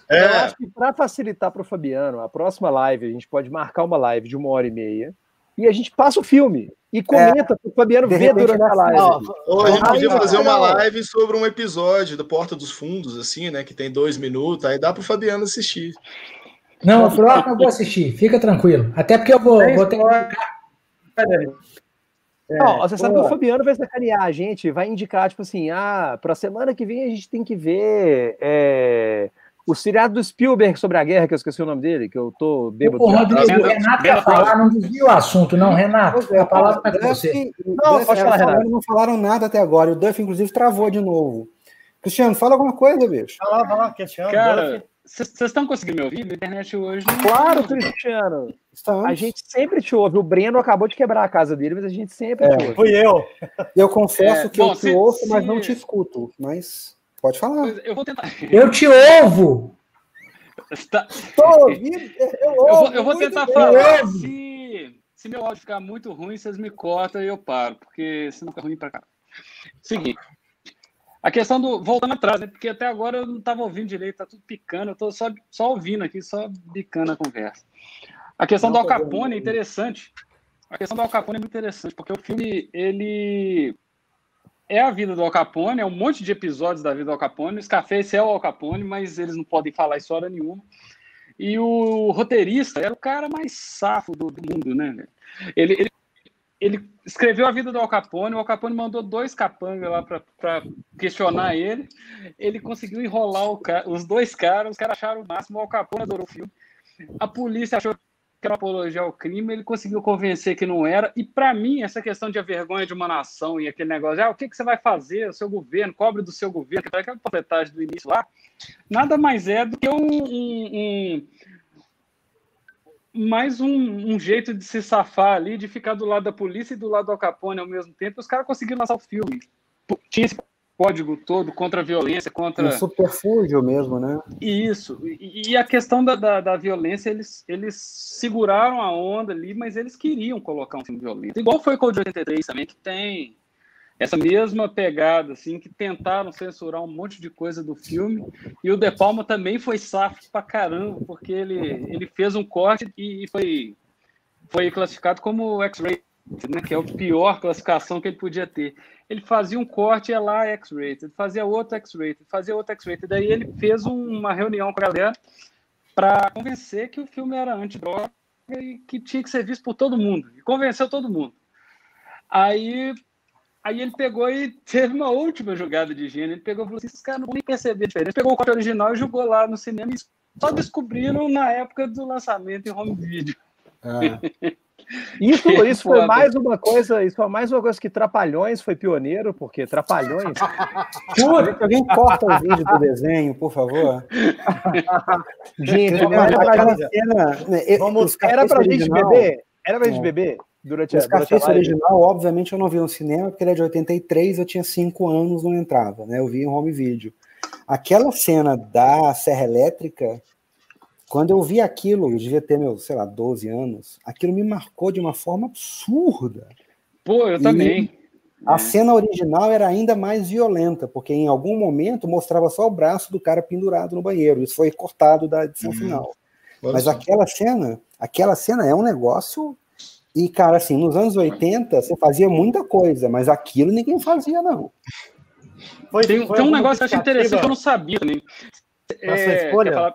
É. Eu acho que para facilitar para o Fabiano, a próxima live, a gente pode marcar uma live de uma hora e meia e a gente passa o filme e comenta para o Fabiano De ver durante a live. Ou a gente podia ó, fazer uma live sobre um episódio do Porta dos Fundos, assim, né? Que tem dois minutos, aí dá pro Fabiano assistir. Não, o próximo eu vou assistir, fica tranquilo. Até porque eu vou, vou ter Não, você sabe que o Fabiano vai sacanear a gente, vai indicar, tipo assim, ah, pra semana que vem a gente tem que ver é, o seriado do Spielberg sobre a guerra, que eu esqueci o nome dele, que eu tô bêbado. Ô, Rodrigo, Renato, o Renato ia falar, não desvia o assunto, não, Renato. A palavra é com você. Duff, Não, Duff, pode falar, Renato. não falaram nada até agora. O Duff, inclusive, travou de novo. Cristiano, fala alguma coisa, bicho. Vai lá, vai lá, questionando. Vocês estão conseguindo me ouvir? A internet hoje. não- Claro, Cristiano. Estamos. A gente sempre te ouve. O Breno acabou de quebrar a casa dele, mas a gente sempre É. te ouve. Fui eu. Eu confesso É, que bom, eu te se- ouço, mas se- não te escuto. Mas pode falar. Eu vou tentar. Eu te ouvo! Tá- Tô ouvindo, eu, Eu vou, ouvo eu vou muito tentar bem. falar. Se, se meu áudio ficar muito ruim, vocês me cortam e eu paro, porque senão fica ruim pra cá. Seguinte. A questão do. Voltando atrás, né? Porque até agora eu não estava ouvindo direito, tá tudo picando, eu tô só, só ouvindo aqui, só bicando a conversa. A questão do Al Capone é interessante. A questão do Al Capone é muito interessante, porque o filme, ele é a vida do Al Capone, é um monte de episódios da vida do Al Capone. O Scarface é o Al Capone, mas eles não podem falar história nenhuma. E o roteirista era o cara mais safo do, do mundo, né? velho? Ele, ele, ele escreveu a vida do Al Capone, o Al Capone mandou dois capangas lá para questionar ele. Ele conseguiu enrolar ca- os dois caras, os caras acharam o máximo, o Al Capone adorou o filme. A polícia achou que era apologia ao crime, ele conseguiu convencer que não era. E para mim, essa questão de a vergonha de uma nação e aquele negócio, ah, o que, que você vai fazer, o seu governo, cobre do seu governo, que aquela panfletagem do início lá, nada mais é do que um, um, um mais um, um, jeito de se safar ali, de ficar do lado da polícia e do lado do Al Capone ao mesmo tempo. Os caras conseguiram lançar o filme. Tinha esse código todo contra a violência, contra. Um superfúgio mesmo, né? Isso. E, e a questão da, da, da, violência, eles, eles seguraram a onda ali, mas eles queriam colocar um filme violento. Igual foi com o de 83 também, que tem essa mesma pegada, assim, que tentaram censurar um monte de coisa do filme. E o De Palma também foi safo pra caramba, porque ele, ele fez um corte e foi, foi classificado como X-Rated, né, que é a pior classificação que ele podia ter. Ele fazia um corte e ia lá X-Rated, fazia outro X-Rated, fazia outro X-Rated. Daí ele fez uma reunião com a galera para convencer que o filme era antidroga e que tinha que ser visto por todo mundo. E convenceu todo mundo. Aí Aí ele pegou e teve uma última jogada de gênio. Ele pegou e falou assim: esses caras não vão nem perceber a diferença. Ele pegou o corte original e jogou lá no cinema e só descobriram na época do lançamento em home video. Ah. Isso, isso foi mais uma coisa, isso foi mais uma coisa que Trapalhões foi pioneiro, porque Trapalhões. alguém corta o vídeo do desenho, por favor. Gente, era. Né, pra gente beber? Era pra gente é. beber? Durante a, durante a original, obviamente, eu não vi no cinema, porque ele é de 83, eu tinha 5 anos, não entrava, né? Eu vi em home video. Aquela cena da Serra Elétrica, quando eu vi aquilo, eu devia ter, meu, sei lá, 12 anos, aquilo me marcou de uma forma absurda. Pô, eu e também. A é. cena original era ainda mais violenta, porque em algum momento mostrava só o braço do cara pendurado no banheiro. Isso foi cortado da edição uhum. final. Mas aquela cena, aquela cena é um negócio e, cara, assim, nos anos 80, você fazia muita coisa, mas aquilo ninguém fazia, não. Foi, tem, foi tem um negócio que eu achei interessante que eu não sabia também. É, escolha? Falar...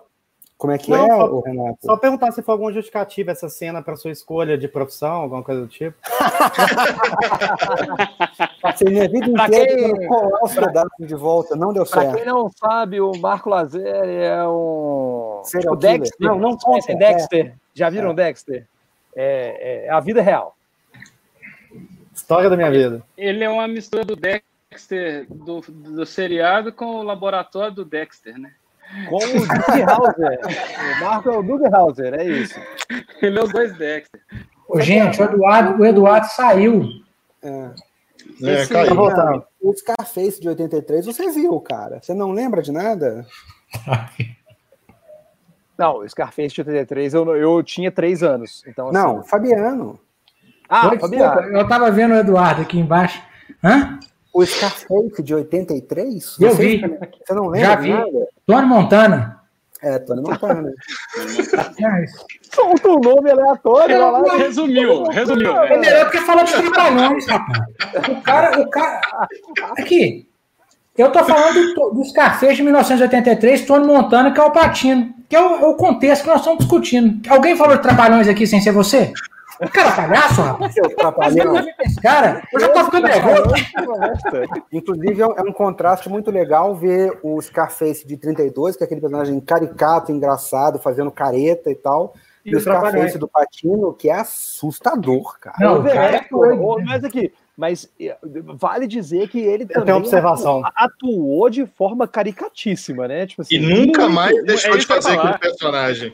Como é que não, é, só, Renato? Só perguntar se foi alguma justificativa essa cena para sua escolha de profissão, alguma coisa do tipo. Passei minha vida inteira quem... colar os pedaços de volta, não deu certo. Pra quem não sabe, o Marco Lazer é um. Serial Dexter. Não, não conta. Dexter. Já viram é. Dexter? É, é a vida real. História da minha vida. Ele é uma mistura do Dexter do, do seriado com o laboratório do Dexter, né? Com o Doug Hauser. o Marco é o Doug Hauser, é isso. Ele é os dois Dexter. Ô, gente, o Eduardo, o Eduardo saiu. É. É, caiu. Não, o Scarface de 83, você viu, cara. Você não lembra de nada? Não, o Scarface de 83, eu, eu tinha três anos. Então, assim... Não, Fabiano. Ah, Oi, Fabiano. Eu tava vendo o Eduardo aqui embaixo. Hã? O Scarface de 83? Eu vi. Você não lembra? Já vi. Nada? Tony Montana. É, Tony Montana. Solta um nome aleatório. Lá. Resumiu, resumiu. É melhor porque fala de trapalhões, rapaz. O cara, o cara. Aqui. Eu tô falando do, do Scarface de 1983, Tony Montana, que é o Patino que é o, é o, contexto que nós estamos discutindo. Alguém falou de trapalhões aqui sem ser você? Cara, palhaço, rapaz. Cara, eu já tô ficando nervoso. Inclusive, é um contraste muito legal ver o Scarface de 32, que é aquele personagem caricato, engraçado, fazendo careta e tal. E, e o Scarface do Patino, que é assustador, cara. Não, cara, é, mas aqui, mas eh, vale dizer que ele também observação. atuou de forma caricatíssima, né? Tipo assim, e nunca muito, mais deixou é de fazer aquele personagem.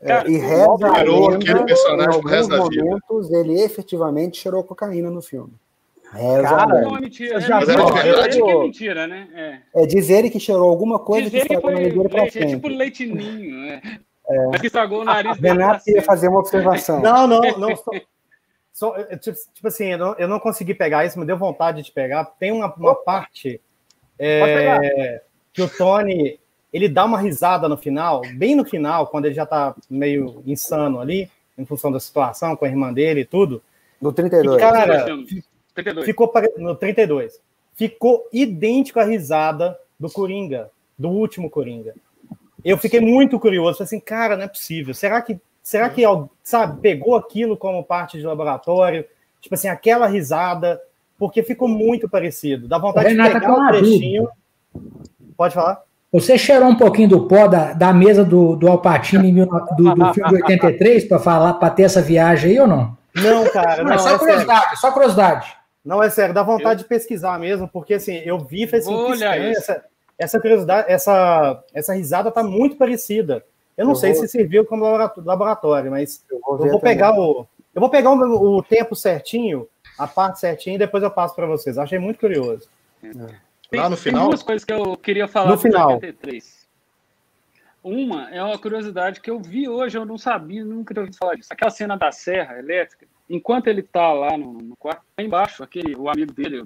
É, e reza aquele personagem em alguns momentos ele efetivamente cheirou cocaína no filme. Reza Cara, não é mentira. Já é, é, é mentira, né? É. é dizer ele que cheirou alguma coisa dizer que estragou o nariz pra frente. É tipo leitinho, né? É. Mas que estragou o nariz. Renato ia fazer uma observação. Não, não, não. So, tipo, tipo, assim, eu não, eu não, consegui pegar isso, me deu vontade de pegar. Tem uma, uma parte é, que o Tony ele dá uma risada no final, bem no final, quando ele já tá meio insano ali, em função da situação com a irmã dele e tudo. No 32. E, cara, 32. ficou no 32. Ficou idêntico à risada do Coringa, do último Coringa. Eu fiquei muito curioso, falei assim, cara, não é possível. Será que Será que, sabe, pegou aquilo como parte de laboratório? Tipo assim, aquela risada, porque ficou muito parecido. Dá vontade de pegar o trechinho. Pode falar? Você cheirou um pouquinho do pó da, da mesa do, do Alpatine do, do filme de 83 para falar, para ter essa viagem aí ou não? Não, cara. Não, não só é curiosidade, sério. só curiosidade. Não, é sério, dá vontade eu... de pesquisar mesmo, porque assim, eu vi e falei assim, estranho, essa, essa curiosidade, essa, essa risada tá muito parecida. Eu não eu sei vou... se serviu como laboratório, mas eu vou, eu vou pegar o. Eu vou pegar o, o, tempo certinho, a parte certinha, e depois eu passo para vocês. Achei muito curioso. Tem, Lá no final. Tem duas coisas que eu queria falar no final. 83. Uma é uma curiosidade que eu vi hoje, eu não sabia, nunca tinha ouvido falar disso. Aquela cena da serra elétrica, enquanto ele tá lá no, no quarto, lá embaixo, aquele, o amigo dele,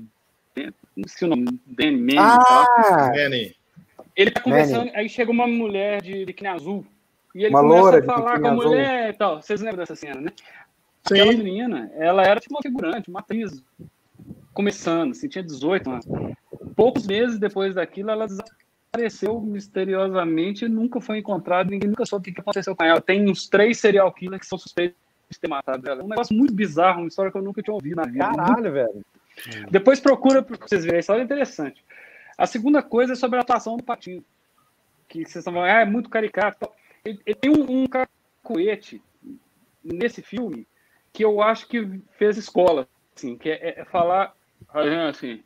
não sei o nome, Danny Manny. Ah, Danny. Ele tá conversando, Manny. aí chega uma mulher de biquíni azul, e ele uma começa a falar com a mulher e tal. Vocês lembram dessa cena, né? Sim. Aquela menina, ela era tipo uma figurante, uma atriz, começando, assim, tinha 18 anos. Poucos meses depois daquilo, ela desapareceu misteriosamente e nunca foi encontrada, ninguém nunca soube o que aconteceu com ela. Tem uns três serial killers que são suspeitos de ter matado ela. É um negócio muito bizarro, uma história que eu nunca tinha ouvido na vida. Caralho, velho. Depois procura para vocês verem, a história é interessante. A segunda coisa é sobre a atuação do Patinho. Que vocês estão falando, ah, é muito caricato. Ele, ele tem um, um cacuete nesse filme que eu acho que fez escola, assim, que é, é falar assim,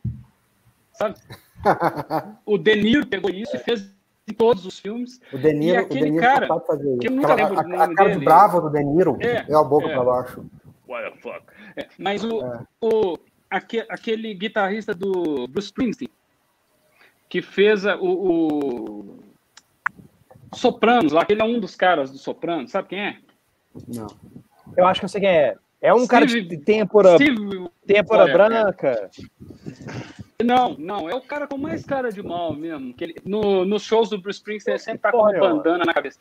sabe? o De Niro pegou isso e fez em todos os filmes. O De Niro, e aquele o De Niro cara, fazer que eu nunca lembro a, a cara dele. de bravo do De Niro É, é, a boca é. pra baixo. What the fuck? É, mas o, É. o aque- aquele guitarrista do Bruce Springsteen que fez a- o, o Sopranos, lá, aquele é um dos caras do Sopranos, sabe quem é? Não. Eu acho que eu sei quem é. É um cara de Steve- têmpora, Steve têmpora Olha, branca. Não, não, é o cara com mais cara de mal mesmo. Que ele, no, nos shows do Bruce Springsteen, ele sempre tá com Olha, uma bandana na cabeça.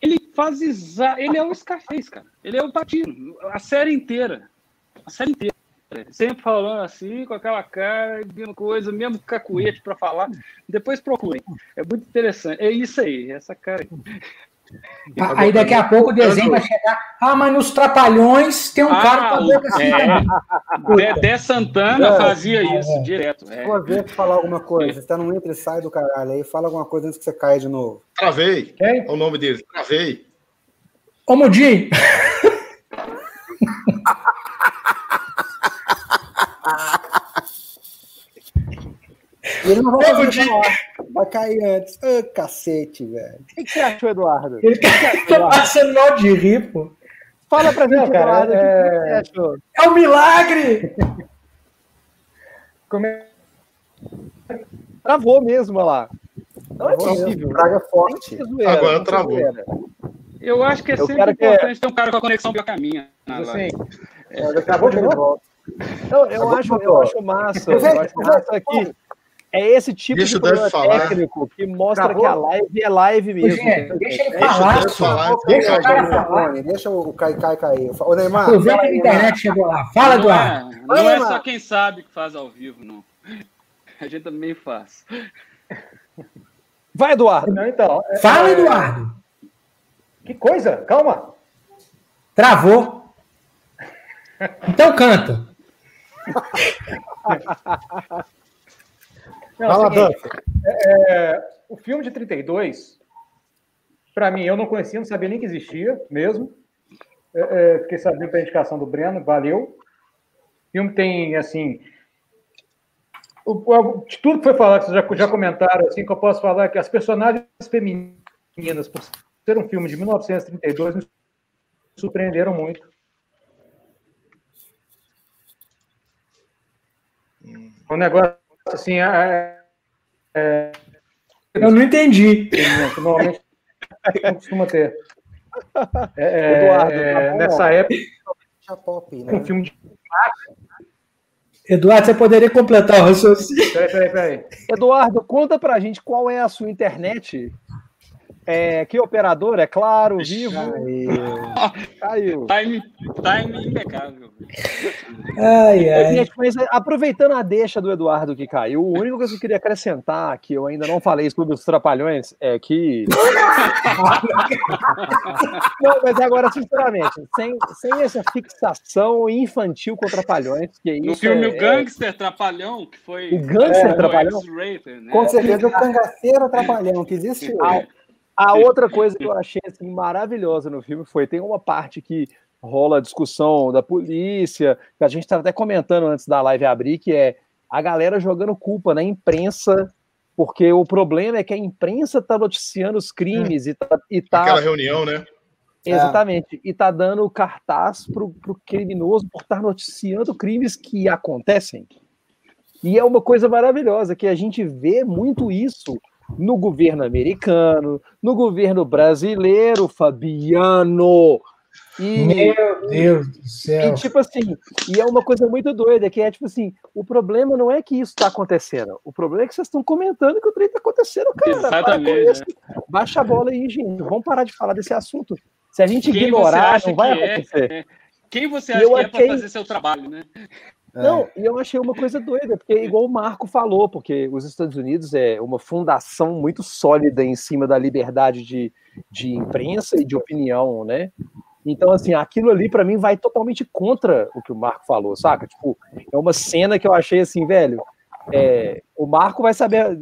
Ele faz exa... Ele é o Scarface, cara. Ele é o Patino. A série inteira. A série inteira. Sempre falando assim, com aquela cara, mesma coisa, mesmo cacuete pra falar. Depois procurem. É muito interessante. É isso aí, essa cara. Aí daqui a pouco o desenho vai chegar. Ah, mas nos Trapalhões tem um Ah, cara com a boca assim. é. ó. Dedé Santana É. fazia isso direto. É. Uma vez falar alguma coisa, você tá no entra e sai do caralho, aí fala alguma coisa antes que você caia de novo. Travei. Quem? É o nome dele. Travei. Ô, Mudim, ele não vai fazer hora. Vai cair antes. Ô, cacete, velho. O que, que você achou, Eduardo? ele tá passando mal de rir, pô. Fala pra gente, Não, cara, Eduardo, o que que você achou? É um milagre! Como é- Travou mesmo olha lá. Não é possível. Praga Tem forte. que zoeira, Agora que travou. zoeira. Eu acho que é Eu sempre que- importante ter um cara com a conexão pior que a minha. na Assim, acabou de volta. Não, eu acho, eu acho massa. Mas Eu é- acho mas é- massa que é esse tipo Deixa de o problema falar. técnico que mostra Travou? que a live é live mesmo. Gente, deixa ele Deixa falar, eu só. falar, Deixa o cara Deixa, falar. o- deixa o Kai Kai cair. Ô, Neymar. Aproveita fala que a aí, internet chegou lá. Fala, não Eduardo. é, não Fala, é mano. só quem sabe que faz ao vivo, não. A gente também faz. Vai, Eduardo. Não, então. é- Fala, é- Eduardo. Que coisa, calma. Travou. Então canta. Não, Fala, é o seguinte, é, o filme de 32, para mim, eu não conhecia, não sabia nem que existia mesmo. É, é, fiquei sabendo pela indicação do Breno, valeu. O filme tem, assim. O, o- de tudo que foi falado, que vocês já, já comentaram, assim, que eu posso falar é que as personagens femininas, por ser um filme de 1932, me surpreenderam muito. Um negócio assim, é, é, Eu não entendi. normalmente costuma ter. É, é, Eduardo, é, tá bom, nessa ó. época, pop, né? um filme de. Eduardo, você poderia completar o raciocínio? Peraí, peraí, peraí. Eduardo, conta pra gente qual é a sua internet É, que operador, é claro, vivo. Caiu. Time, time impecável. Ai, ai. Gente, mas é, aproveitando a deixa do Eduardo que caiu, o único que eu queria acrescentar, que eu ainda não falei sobre os trapalhões, é que. não, mas agora, sinceramente, sem, sem essa fixação infantil com trapalhões, que é isso. No filme é, O Gangster Trapalhão, que foi. O Gangster é, Trapalhão? Né? Com certeza o cangaceiro Trapalhão, que existe. Ah, a outra coisa que eu achei assim, maravilhosa no filme foi: tem uma parte que rola a discussão da polícia, que a gente estava até comentando antes da live abrir, que é a galera jogando culpa na imprensa, porque o problema é que a imprensa está noticiando os crimes e tá, e tá. Aquela reunião, né? Exatamente. É. E tá dando cartaz pro, pro criminoso por estar tá noticiando crimes que acontecem. E é uma coisa maravilhosa, que a gente vê muito isso no governo americano, no governo brasileiro, Fabiano. E, Meu Deus do céu. E tipo assim, e é uma coisa muito doida, que é tipo assim, o problema não é que isso está acontecendo, o problema é que vocês estão comentando que o trem está acontecendo, cara. Exatamente. Né? Baixa a bola aí, gente. Vamos parar de falar desse assunto. Se a gente Quem ignorar, não vai é? acontecer. É? Quem você acha que é para fazer seu trabalho, né? Não, e eu achei uma coisa doida, porque igual o Marco falou, porque os Estados Unidos é uma fundação muito sólida em cima da liberdade de, de imprensa e de opinião, né? Então, assim, aquilo ali para mim vai totalmente contra o que o Marco falou, saca? Tipo, é uma cena que eu achei assim, velho. É, o Marco vai saber.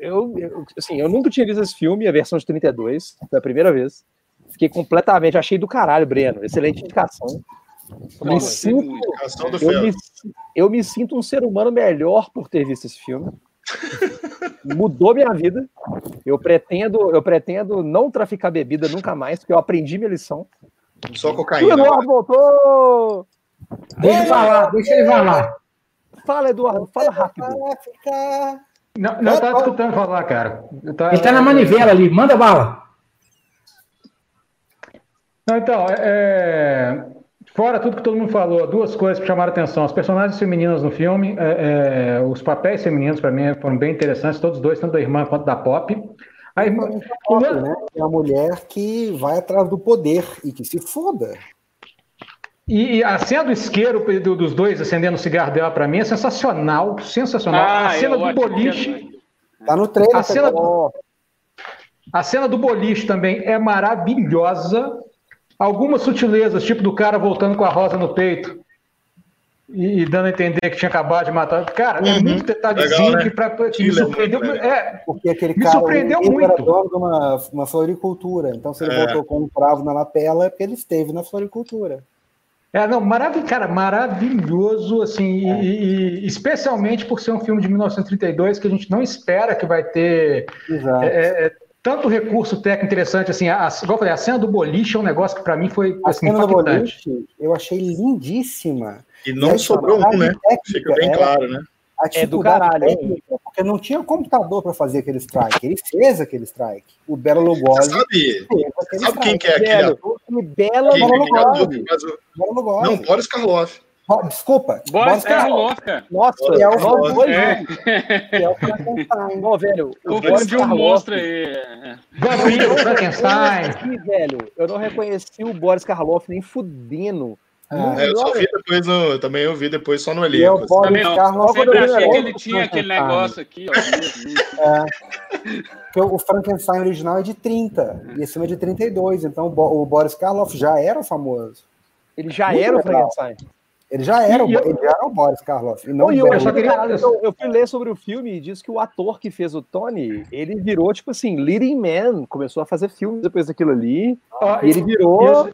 Eu, eu, assim, eu nunca tinha visto esse filme, a versão de 32, foi a primeira vez. Fiquei completamente, achei do caralho, Breno. Excelente indicação. Eu me, sinto, eu, me, eu me sinto um ser humano melhor por ter visto esse filme. Mudou minha vida. Eu pretendo, eu pretendo não traficar bebida nunca mais, porque eu aprendi minha lição. Só cocaína. O Eduardo voltou! Deixa ele falar, deixa ele falar. Fala, Eduardo, fala rápido. Não, não tá escutando falar, cara. Tá, ele tá na manivela ali, manda bala. Não, então, é, Fora tudo que todo mundo falou, duas coisas que chamaram atenção. As personagens femininas no filme, é, é, os papéis femininos para mim foram bem interessantes, todos dois, tanto da irmã quanto da Pop. A irmã, Pop, né? É a mulher que vai atrás do poder e que se foda. E, a cena do isqueiro do, dos dois acendendo o cigarro dela para mim é sensacional, sensacional. Ah, a cena do boliche. Tá no trailer. A cena, do, a cena do boliche também é maravilhosa algumas sutilezas, tipo do cara voltando com a rosa no peito e, e dando a entender que tinha acabado de matar. Cara, é uhum. é muito detalhezinho Legal, né? que, pra, que me surpreendeu. É, Porque aquele me cara surpreendeu ele muito. era dono de uma, uma floricultura. Então, se ele é. voltou com um cravo na lapela, é porque ele esteve na floricultura. É, não, maravilhoso, cara, maravilhoso, assim, é. e, e, especialmente por ser um filme de 1932 que a gente não espera que vai ter é, é, tanto recurso técnico interessante, assim, a, igual eu falei, a cena do boliche é um negócio que para mim foi assim, a cena impactante. Do boliche, eu achei lindíssima. E não e sobrou um, né? Fica bem claro, né? é do caralho, técnica, porque não tinha computador para fazer aquele strike. Ele fez aquele strike. O Belo Lugosi. Sabe, sabe quem que é aquele ator? Belo Lugosi. Não, Boris Karloff. Desculpa. Boris Karloff. Nossa, é o Frankenstein. É. é o Frankenstein. Velho. O Boris de um monstro aí. Gabriel Frankenstein. velho, eu não reconheci o Boris Karloff nem fudendo. Ah, é, eu só vi depois no, também eu vi depois só no elenco. Eu, assim. também não. Carlos, eu achei que ele tinha aquele negócio aqui, ó. É, o Frankenstein original é de 30 e esse é de 32, então o Boris Karloff já era famoso. Ele já Muito era legal. o Frankenstein. Ele já era, o, ele já era o Boris Karloff. E não eu, eu, queria, eu, eu, fui ler sobre o filme e diz que o ator que fez o Tony, ele virou, tipo assim, leading man, começou a fazer filmes depois daquilo ali. Ah, e ele virou.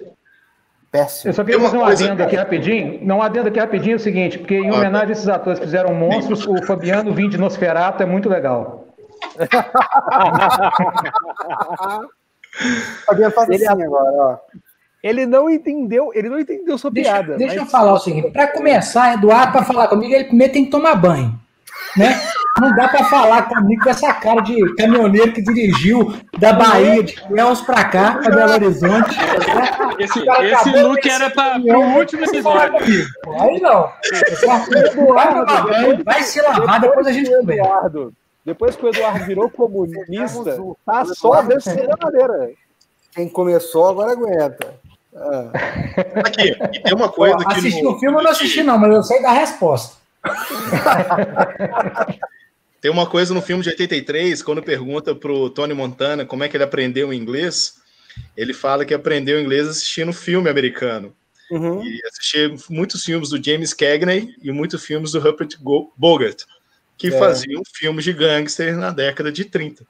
Péssimo. Eu só queria fazer um adendo aqui rapidinho. Não adendo aqui rapidinho é o seguinte, porque em homenagem a esses atores que fizeram monstros, o Fabiano vindo de Nosferato é muito legal. Fabiano faz assim agora, ó. Ele não entendeu, ele não entendeu sua deixa, piada. Deixa mas... eu falar o seguinte: para começar, Eduardo, para falar comigo, ele primeiro tem que tomar banho. Né? Não dá para falar comigo com essa cara de caminhoneiro que dirigiu da Bahia de Quelos para cá, para Belo Horizonte. Esse, esse look era para o último episódio. Aí não. Eduardo, vai se lavar, depois a gente conversa. Depois que o Eduardo virou comunista, tá só descendo a madeira. Quem começou agora aguenta. Ah. Aqui, e tem uma coisa que. Assisti o filme, eu não assisti, não, mas eu sei da resposta. Tem uma coisa no filme de 83, quando pergunta pro Tony Montana como é que ele aprendeu inglês, ele fala que aprendeu inglês assistindo filme americano. Uhum. E assistir muitos filmes do James Cagney e muitos filmes do Rupert Bogart, que É. faziam filmes de gangster na década de 30.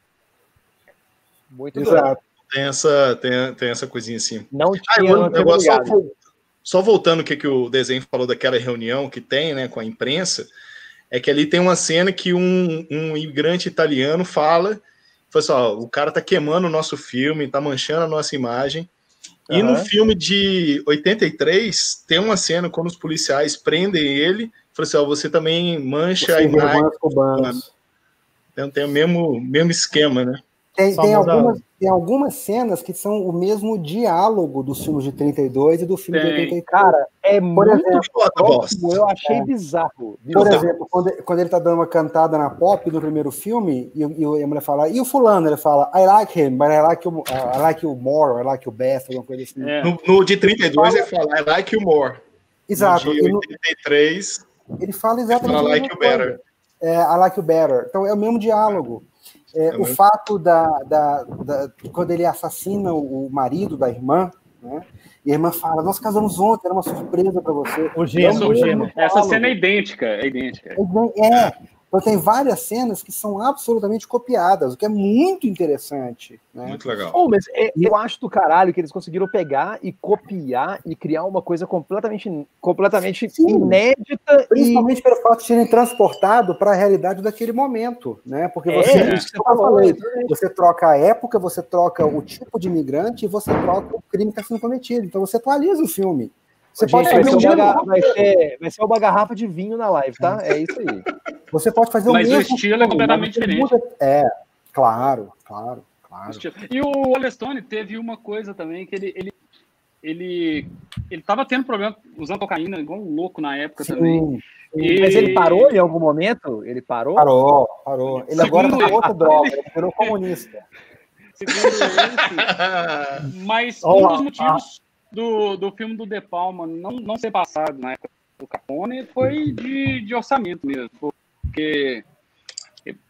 Muito. Exato. Tem essa, tem, tem essa coisinha assim. Não Ah, tinha e um tinha negócio, só, só voltando o que, que o desenho falou daquela reunião que tem né, com a imprensa, é que ali tem uma cena que um, um imigrante italiano fala, fala assim, ó, o cara tá queimando o nosso filme, tá manchando a nossa imagem. E no Aham. filme de 83, tem uma cena quando os policiais prendem ele, fala assim, ó, você também mancha a imagem. cubanos. Então tem o mesmo, mesmo esquema, né? Tem, tem, algumas, tem algumas cenas que são o mesmo diálogo dos filmes de 32 e do filme de Tem. 83. Cara, é Por muito exemplo, Foda. Eu achei bizarro. Por bizarro. exemplo, quando, quando ele tá dando uma cantada na pop no primeiro filme, e, e a mulher fala, e o fulano? Ele fala, I like him, but I like you, I like you more, I like you best, alguma coisa assim. É. No, no de 32 ele fala, I like you more. Exato. No de E no- 83, ele fala ele exatamente fala a like you better. É, I like you better. Então é o mesmo diálogo. É, É o fato da, da, da- quando ele assassina o, marido da irmã, né? E a irmã fala: Nós casamos ontem, era uma surpresa para você. O Gino, É o. Essa cena é idêntica, é idêntica. É. Então tem várias cenas que são absolutamente copiadas, o que é muito interessante. Né? Muito legal. Oh, mas é- eu acho do caralho que eles conseguiram pegar e copiar e criar uma coisa completamente, completamente Sim. inédita e Principalmente pelo fato de serem transportado para a realidade daquele momento, né? Porque É, você, isso que você falei, exatamente. você troca a época, você troca o tipo de imigrante e você troca o crime que está sendo cometido. Então você atualiza o filme. Você Gente, pode vai, fazer ser o uma, mesmo, ga- vai, ser, vai ser uma garrafa de vinho na live, tá? É isso aí. você pode fazer Mas o o mesmo. estilo é completamente mas diferente. muda- É, claro, claro, claro. E o Oliver Stone teve uma coisa também que ele ele ele ele tava tendo problema usando cocaína igual um louco na época também. Sim, E- Mas ele parou em algum momento? Ele parou? parou, parou. Ele agora Segundo tá ele- outra droga, ele virou comunista. Segundo ele. Mas um dos motivos do, do filme do De Palma não, não ser passado na época do Capone foi de, de orçamento mesmo. Porque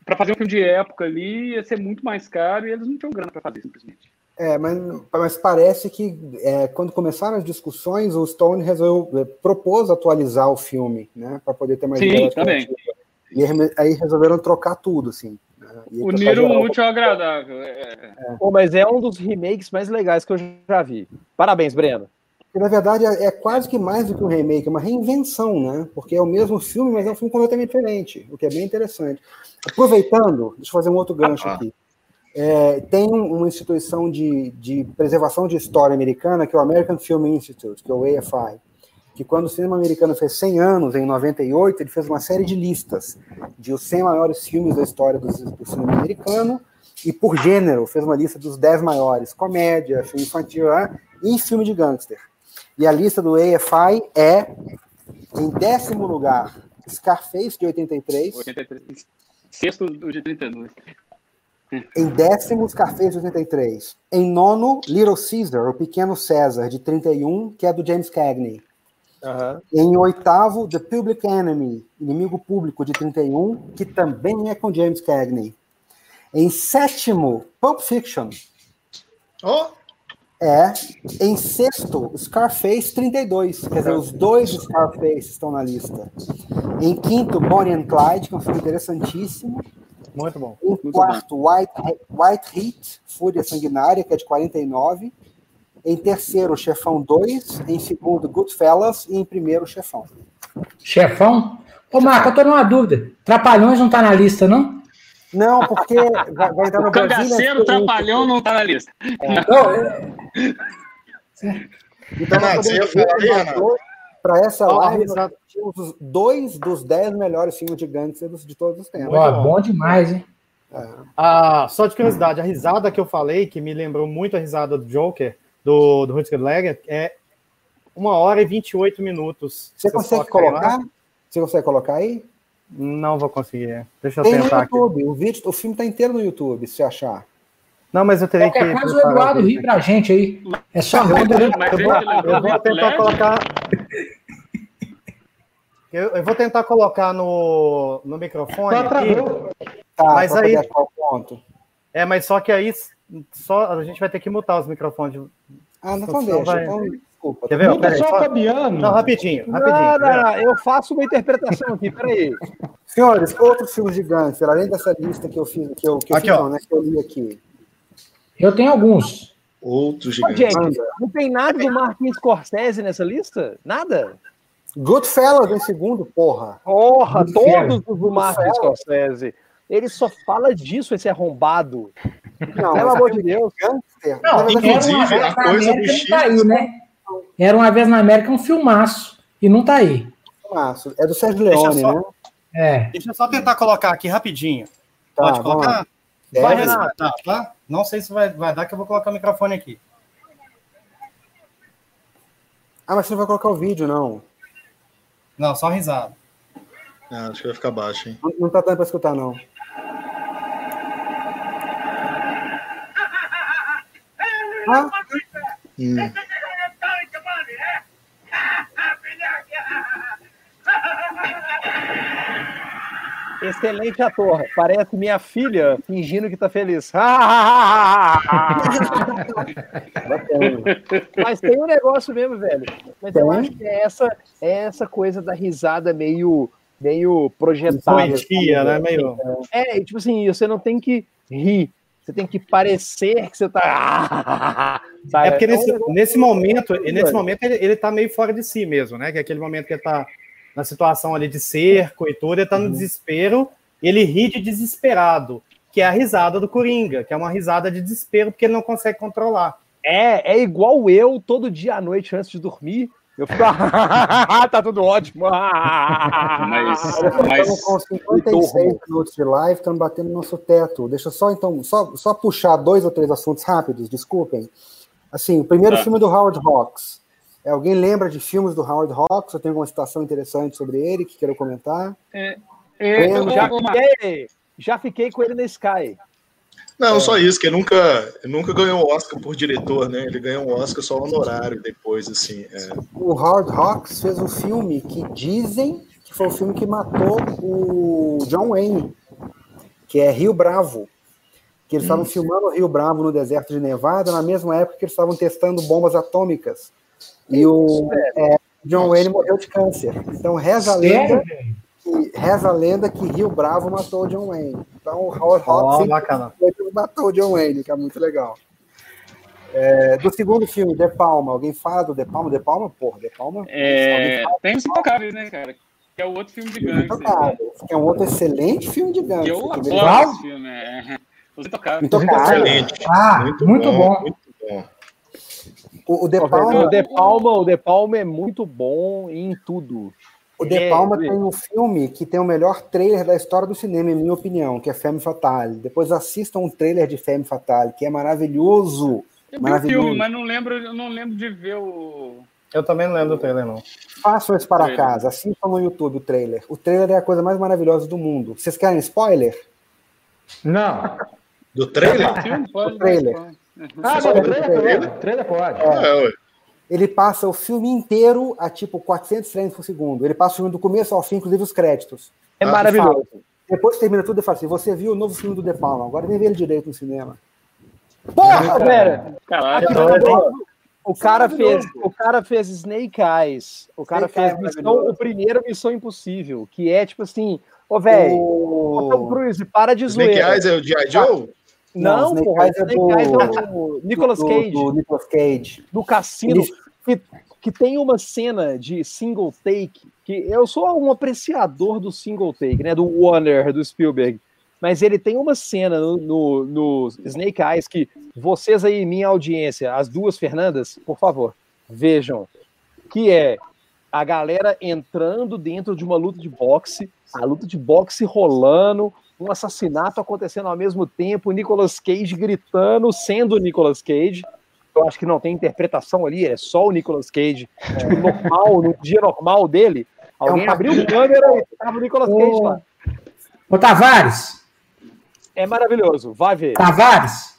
para fazer um filme de época ali ia ser muito mais caro e eles não tinham grana para fazer, simplesmente. É, mas, mas parece que é, quando começaram as discussões, o Stone resolveu, é, propôs atualizar o filme, né, para poder ter mais Sim, também. E aí resolveram trocar tudo, assim. Unir o geral. útil ao agradável. é. Pô, mas é um dos remakes mais legais que eu já vi. Parabéns, Breno. E, na verdade, é, é quase que mais do que um remake, é uma reinvenção, né? Porque é o mesmo filme, mas é um filme completamente diferente, o que é bem interessante. Aproveitando, deixa eu fazer um outro gancho Ah, aqui. É, tem um- uma instituição de, de preservação de história americana, que é o American Film Institute, que é o AFI, que quando o cinema americano fez 100 anos, em 98, ele fez uma série de listas de os 100 maiores filmes da história do, do cinema americano, e por gênero, fez uma lista dos 10 maiores, comédia, filme infantil né, e filme de gangster. E a lista do AFI é, em décimo lugar, Scarface, de 83, 83. Sexto de 32. em décimo, Scarface, de 83. Em nono, Little Caesar, o Pequeno César, de 31, que é do James Cagney. Em oitavo, The Public Enemy, Inimigo Público, de 31, que também é com James Cagney. Em sétimo, Pulp Fiction. Ó, É. Em sexto, Scarface 32. Quer dizer, os dois Scarface estão na lista. Em quinto, Bonnie and Clyde, que é um filme interessantíssimo. Muito bom. Em quarto, White, White Heat, Fúria Sanguinária, que é de 49. Em terceiro, Chefão 2. Em segundo, Goodfellas. E em primeiro, Chefão. Chefão? Ô, Marco, eu tô numa dúvida. Trapalhões não tá na lista, não? Não, porque vai, vai entrar no O cangaceiro trapalhão não tá na lista. Não, é- Então, nós Renato, você ia podemos falar aí, dizer Renato? Para essa Ó, live, nós tínhamos os dois dos dez melhores filmes de gangsters de todos os tempos. ó, bom demais, hein? Ah, só de curiosidade, a risada que eu falei, que me lembrou muito a risada do Joker, do, do Rutger Legger, é uma hora e 28 minutos. Você consegue lá? colocar? Você consegue colocar aí? Não vou conseguir. Deixa eu Tem no tentar aqui. YouTube. O, vídeo, o filme tá inteiro no YouTube, se você achar. Não, mas eu teria que. Qualquer coisa o Eduardo ri pra gente aí. É só mas Eu eu vou tentar colocar. Eu, eu vou tentar colocar no, no microfone. Só aqui. travou. Tá, Mas aí-. É, mas só que aí só, a gente vai ter que mutar os microfones. Ah, não, deixa. vai- Então, desculpa. Quer ver? Muda Peraí, só o Fabiano. Não, rapidinho, rapidinho. não, não, eu faço uma interpretação aqui, peraí. Senhores, outros filmes de gangster, além dessa lista que eu fiz, que eu, que eu Aqui, fiz, ó. não, né, que eu li aqui. Eu tenho alguns. Outro Ô, gigante. gente, não tem nada do Martin Scorsese nessa lista? Nada? Goodfellas em segundo, porra. Porra, Do todos os do Martin Scorsese. Ele só fala disso, esse arrombado. Não, Pelo amor de Deus. gangster. Não, uma inclusive, vez a na coisa do América X- não tá aí, né? Era uma vez na América um filmaço. E não tá aí. filmaço. É do Sérgio Leone, só- né? É. Deixa eu só tentar colocar aqui rapidinho. Tá, Pode colocar? Vai É, vai dar, tá? Não sei se vai, vai dar, que eu vou colocar o microfone aqui. Ah, mas você não vai colocar o vídeo, não. Não, só risada. Ah, acho que vai ficar baixo, hein? Não, não tá dando pra escutar, não. Ah, Hum. Excelente ator. Parece minha filha fingindo que tá feliz. Mas tem um negócio mesmo, velho. Mas eu acho que é essa, é essa coisa da risada meio, meio projetada. Poetia, né? Meio... É, tipo assim, você não tem que rir. Você tem que parecer que você tá. Sabe? É porque um nesse, nesse momento, nesse momento ele, ele tá meio fora de si mesmo, né? Que é aquele momento que ele tá na situação ali de cerco e tudo, ele tá no desespero, e ele ri de desesperado, que é a risada do Coringa, que é uma risada de desespero porque ele não consegue controlar. É, é igual eu todo dia à noite antes de dormir. Eu fico. tá tudo ótimo. Mas, Estamos mas com 56 minutos de live, estamos batendo no nosso teto. Deixa eu só, então, só, só puxar dois ou três assuntos rápidos, desculpem. Assim, o primeiro Tá. filme do Howard Hawks. É, alguém lembra de filmes do Howard Hawks? Eu tenho alguma citação interessante sobre ele que quero comentar? é, Lembro, ô, Já fiquei, já fiquei com ele na Sky. Não, só isso, que ele nunca, nunca ganhou um Oscar por diretor, né? Ele ganhou um Oscar só honorário depois, assim. é. O Howard Hawks fez um filme que dizem que foi o filme que matou o John Wayne, que é Rio Bravo. Que eles estavam filmando o Rio Bravo no deserto de Nevada na mesma época que eles estavam testando bombas atômicas. E o é, John Wayne morreu de câncer. Então reza a lenda, Sério? Que, reza a lenda que Rio Bravo matou o John Wayne. Então o Howard Hawks bacana. simplesmente matou o John Wayne, que é muito legal. É, do segundo filme, De Palma, alguém fala do De Palma? De Palma, porra, De Palma. é, tem os intocáveis, né, cara? Que é o outro filme de gangster. né? Que é um outro excelente filme de gangster. eu adoro esse filme. É. Os intocáveis. Intocáveis. Excelente. Ah, muito, bom. Muito bom. O, o De O Palma, De Palma, o De Palma é muito bom em tudo. O De É, Palma é. tem um filme que tem o melhor trailer da história do cinema, em minha opinião, que é Femme Fatale. Depois assistam um trailer de Femme Fatale, que é maravilhoso. Eu vi o Maravilhoso. filme, mas não lembro, não lembro de ver o. Eu também não lembro do trailer, não. Façam isso para Trailer. casa, assistam no YouTube o trailer. O trailer é a coisa mais maravilhosa do mundo. Vocês querem spoiler? Não. Do trailer? filme? Pode, O trailer. pode. Ah, do trailer trailer. pode. Trailer pode. É. Ele passa o filme inteiro a tipo 400 frames por segundo. Ele passa o filme do começo ao fim, inclusive os créditos. É Ah, maravilhoso. Depois que termina tudo, ele fala assim: Você viu o novo filme do De Palma, agora vem ver ele direito no cinema. Porra, velho! Caralho. O cara, fez, o cara fez Snake Eyes. O cara Snake fez missão, o primeiro Missão Impossível, que é tipo assim, ô, velho, ô, Tom O... Cruise, para de Snake zoeira. Eyes é o G.I. Joe? Não, Não, Snake porra, Eyes é Snake do- é o Nicolas do- Cage, Do, Nicolas Cage. do cassino, que, que tem uma cena de single take, que eu sou um apreciador do single take, né, do Warner, do Spielberg, mas ele tem uma cena no, no, no Snake Eyes que vocês aí, minha audiência, as duas Fernandas, por favor, vejam, que é a galera entrando dentro de uma luta de boxe, a luta de boxe rolando, um assassinato acontecendo ao mesmo tempo, o Nicolas Cage gritando, sendo o Nicolas Cage. Eu acho que não tem interpretação ali, é só o Nicolas Cage, tipo, normal, no dia normal dele. Alguém é um abriu o câmera e tava o Nicolas Cage lá. Ô, Tavares. É maravilhoso, vai ver. Tavares.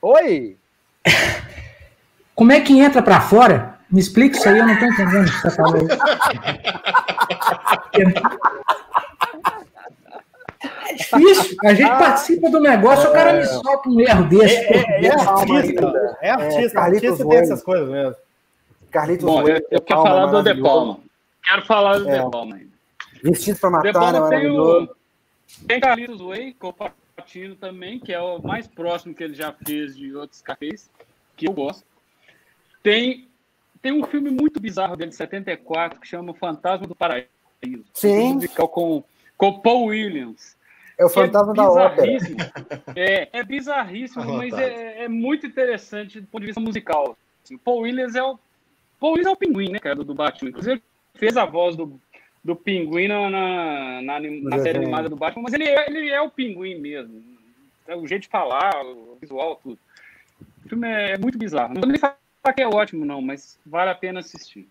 Oi. Como é que entra para fora? Me explica isso aí, eu não tô entendendo o que você falou. É difícil. A gente participa do negócio, o cara me solta um erro desse. É, é, é artista. É artista. artista tem essas coisas mesmo. Carlitos Bom, eu, eu quero falar do De Palma. Quero falar do é. De Palma ainda. Vestido para matar, é maravilhoso. Tem, tem Carlitos Way, Copatino também, que é o mais próximo que ele já fez de outros cafés, que eu gosto. Tem, tem um filme muito bizarro dele, de 74, que chama Fantasma do Paraíso. Sim. Um musical com, com Paul Williams. É o fantasma é da ópera. É, é bizarríssimo, mas é, é, muito interessante do ponto de vista musical. Assim, Paul Williams é o Paul Williams é o pinguim, né, cara, do, do Batman. Inclusive, fez a voz do, do pinguim na, na, na, na série animada do Batman, mas ele é, ele é o pinguim mesmo. É o jeito de falar, o visual, tudo. O filme é, é muito bizarro. Não vou nem falar que é ótimo, não, mas vale a pena assistir.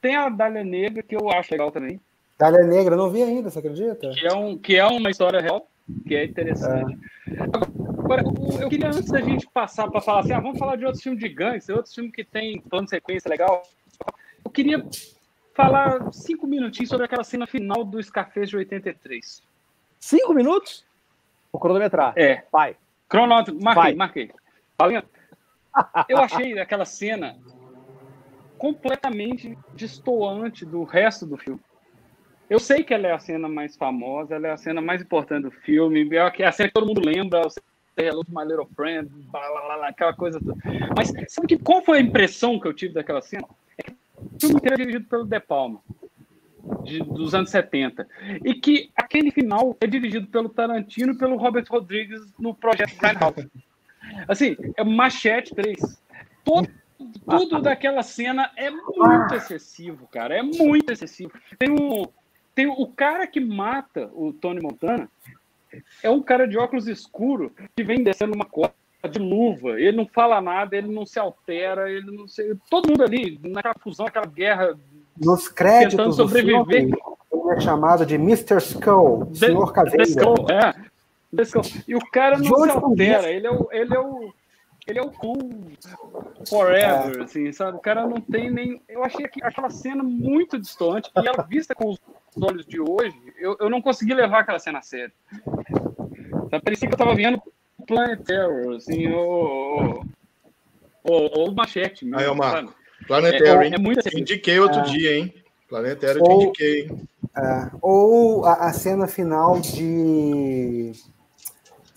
Tem a Dália Negra, que eu acho legal também. Dália Negra, não vi ainda, você acredita? Que é, um, que é uma história real, que é interessante. É. Agora, eu queria, antes da gente passar para falar assim, ah, vamos falar de outros filmes de gangster, outros filmes que tem plano de sequência legal. Eu queria falar cinco minutinhos sobre aquela cena final do Scarface de 83. Cinco minutos? Vou cronometrar. É. Vai. Cronômetro. Marquei, Vai. marquei. Eu achei aquela cena completamente destoante do resto do filme. Eu sei que ela é a cena mais famosa, ela é a cena mais importante do filme, é a cena que todo mundo lembra, Hello to My Little Friend, aquela coisa toda. Mas sabe que, qual foi a impressão que eu tive daquela cena? É que o filme inteiro é dirigido pelo De Palma, de, dos anos 70, e que aquele final é dirigido pelo Tarantino e pelo Robert Rodrigues no projeto Grindhouse. Assim, é Machete 3. Todo, tudo daquela cena é muito excessivo, cara. É muito excessivo. Tem um, tem o cara que mata o Tony Montana é um cara de óculos escuro que vem descendo uma corda de luva. Ele não fala nada, ele não se altera, ele não se... todo mundo ali naquela fusão, aquela guerra nos créditos tentando sobreviver. Filme, ele é chamado de Mr. Skull, Senhor Caveira. Skull, é. Skull. E o cara não se altera, ele é o, ele é o ele é o cool forever, é. assim, sabe? O cara não tem nem. Eu achei aquela cena muito distante e ela vista com os olhos de hoje, eu, eu não consegui levar aquela cena a sério. Parecia que eu tava vendo Planet Terror, assim, ou o, o Machete. Mesmo, Aí, o Marco. Planet Terror, é, é, muito assim. Indiquei outro é. dia, hein? Planet Terror, ou, te indiquei. É, ou a, a cena final de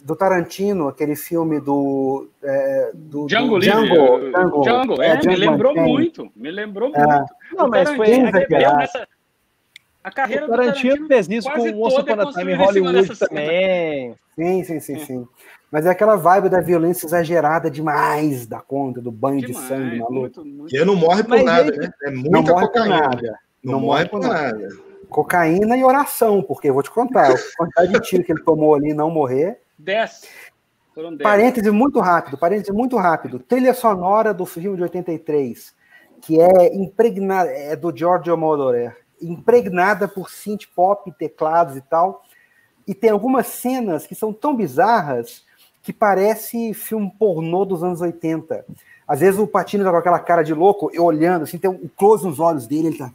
do Tarantino, aquele filme do. É, do Django, do Django, Django, Django, é, é Django me lembrou muito. Me lembrou é. muito. Não, mas foi. Nessa, a carreira o Tarantino, do Tarantino fez isso com o Once Upon a Time em Hollywood também. Sim, sim, sim, sim. Mas é aquela vibe da violência exagerada demais da conta, do banho demais, de sangue maluco. Muito, muito. E não morre por Mas nada, ele... né? É muita não morre cocaína. Por nada. Não, não morre por nada. nada. Cocaína e oração, porque eu vou te contar, a quantidade de tiro que ele tomou ali e não morrer. 10. Parêntese muito rápido, parêntese muito rápido. Trilha sonora do filme de 83, que é impregnada, é do Giorgio Moroder, impregnada por synth pop, teclados e tal. E tem algumas cenas que são tão bizarras que parece filme pornô dos anos 80. Às vezes o Patino tá com aquela cara de louco, eu olhando, assim, tem um close nos olhos dele, ele tá.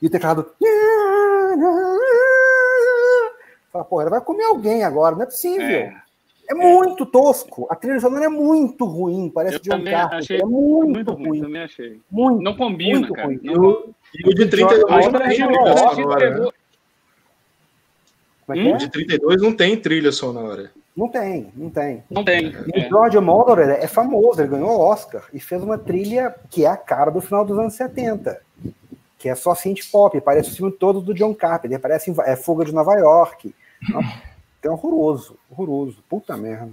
E o teclado. Fala, porra, vai comer alguém agora, não é possível. É, é muito tosco. A trilha sonora é muito ruim, parece de um carro. Achei é muito, muito ruim. Também achei. Muito, não combina, muito cara. Ruim. Não... E o de 32 não tem trilha sonora. Né? Hum? O de 32 não tem trilha sonora. Não tem, não tem. Não tem. E é. o George Moroder é famoso, ele ganhou o Oscar e fez uma trilha que é a cara do final dos anos 70 que é só synth pop, parece o filme todo do John Carpenter, parece é Fuga de Nova York. É horroroso, horroroso, puta merda.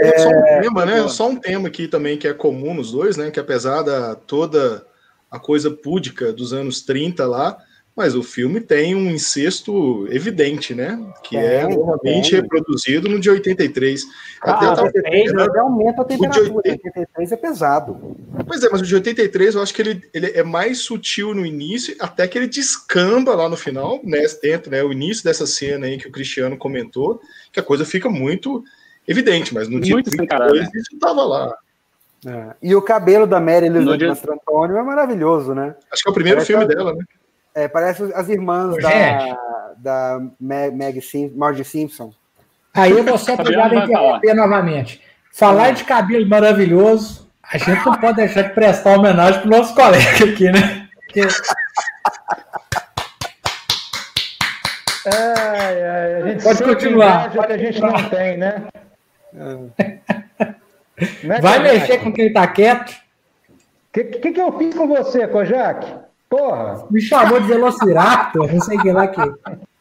É, só um tema, né? Só um tema aqui também que é comum nos dois, né? Que apesar da toda a coisa púdica dos anos 30 lá, mas o filme tem um incesto evidente, né? Que é, é realmente reproduzido no de 83. Ah, Até tava... 83 né? aumenta a temperatura, o de 83 é pesado. Pois é, mas o de 83 eu acho que ele, ele é mais sutil no início, até que ele descamba lá no final, né? Dentro, né? O início dessa cena aí que o Cristiano comentou, que a coisa fica muito evidente, mas no dia 82 isso tava lá. É. E o cabelo da Mary Elizabeth dia... Mastrantonio é maravilhoso, né? Acho que é o primeiro parece filme a... dela, né? É, parece as irmãs da, da Meg Sim, Marge Simpson. Aí eu vou ser obrigado a interromper novamente. Falar de cabelo maravilhoso, a gente não pode deixar de prestar homenagem para o nosso colega aqui, né? Porque... Ai, ai, a gente pode continuar. Pode que a gente não tem, né? É Vai mexer com quem tá quieto. O que, que, que, eu fiz com você, Kojak? Porra! Me chamou de Velociraptor, não sei o que lá que.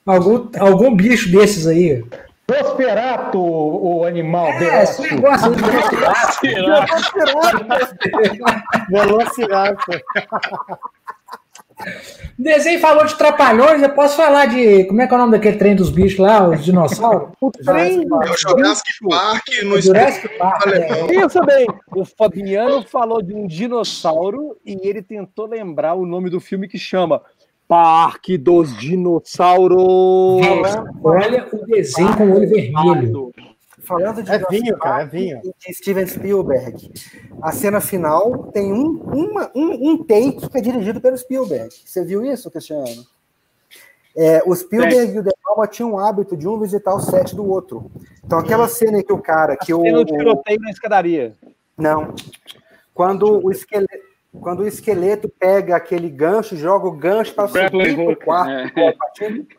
Algum, algum bicho desses aí. Prosperato, o animal é, esse negócio de Velociraptor. Velociraptor. Desenho falou de trapalhões, eu posso falar de. Como é que é o nome daquele trem dos bichos lá, os dinossauros? O trem do Jurassic Park no Jurassic Park. É. Isso bem. O Fabiano falou de um dinossauro e ele tentou lembrar o nome do filme que chama Parque dos Dinossauros. Olha o desenho com o olho vermelho. Falando de é vinho, cara, é vinho. de Steven Spielberg, a cena final tem um, uma, um, um take que é dirigido pelo Spielberg. Você viu isso, Cristiano? É, o Spielberg é. e o De Palma tinham o hábito de um visitar o set do outro. Então, aquela cena em que o cara. Que a o, cena tiroteio na escadaria. Não. Quando o esqueleto. Quando o esqueleto pega aquele gancho, joga o gancho para subir para o quarto, é.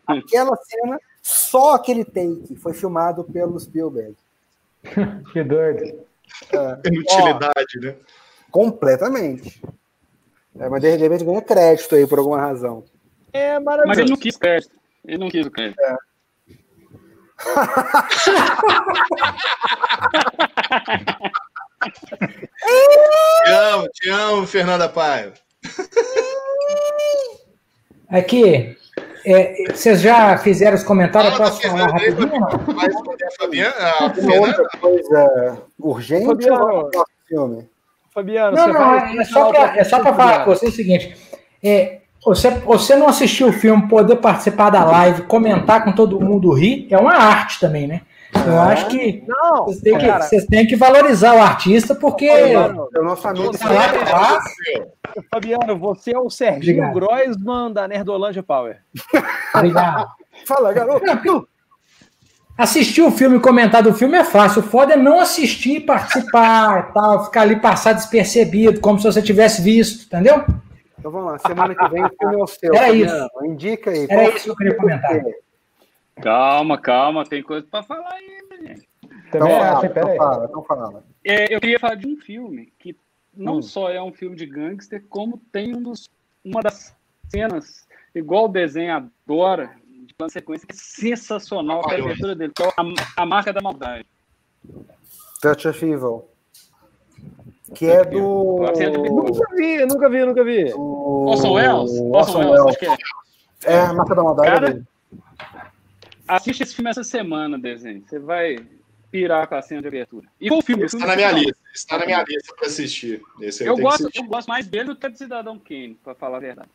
aquela cena só aquele take foi filmado pelo Spielberg. que doido. É, Inutilidade, né? Completamente. É, mas de repente ganha crédito aí por alguma razão. É maravilhoso. Mas ele não quis crédito. Ele não quis o crédito. É. te amo, te amo, Fernanda Paiva. Aqui, é, vocês já fizeram os comentários? Fala, posso falar rapidinho? Vai responder a Fabiana? A outra coisa urgente Fabiano, filme? Fabiano, não, não, é só para é falar com você o seguinte. É, você, você não assistiu o filme, poder participar da live, comentar com todo mundo rir, é uma arte também, né? Eu é. acho que, não, vocês, têm que vocês têm que valorizar o artista, porque. Fabiano, o nosso amigo é, Fabiano, você é o Serginho Groisman da Nerdolândia Power. Obrigado. Fala, garoto. Assistir o filme e comentar do filme é fácil. O foda é não assistir, participar tal, ficar ali passar despercebido, como se você tivesse visto, entendeu? Então vamos lá, semana que vem o filme é o seu. Era Fabiano. isso. Indica aí. Era isso que eu queria comentar. Calma, calma, tem coisa para falar aí, menino. Então, fala, então fala, então fala. É, eu queria falar de um filme que não hum. só é um filme de gangster, como tem um dos, uma das cenas, igual o desenho adora, de plano sequência, que é sensacional a abertura dele, que é a, a marca da maldade. Touch of Evil. Que é do. Nunca vi, nunca vi, nunca vi. Orson Welles? Orson Welles, acho que é. É, a marca da maldade. Cara, Assiste esse filme essa semana, desenho. Você vai pirar com a cena de abertura. E com o filme. Está na minha lista. Está na minha lista para assistir. Esse eu, gosto, assistir. eu gosto mais dele do que do Cidadão Kane, para falar a verdade.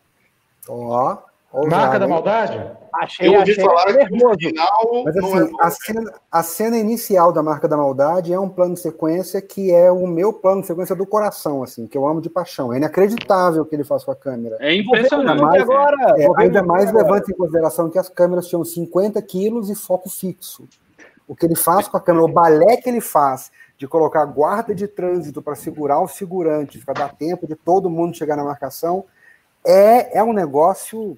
Ó. Marca da maldade? Achei, eu ouvi achei falar que no final. Mas assim, é... a, cena, a cena inicial da marca da maldade é um plano de sequência que é o meu plano de sequência do coração, assim, que eu amo de paixão. É inacreditável o que ele faz com a câmera. É impressionante. Ainda mais, agora, é, ainda mais levante em consideração que as câmeras tinham 50 quilos e foco fixo. O que ele faz com a câmera, o balé que ele faz de colocar guarda de trânsito para segurar os figurantes, para dar tempo de todo mundo chegar na marcação, é, é um negócio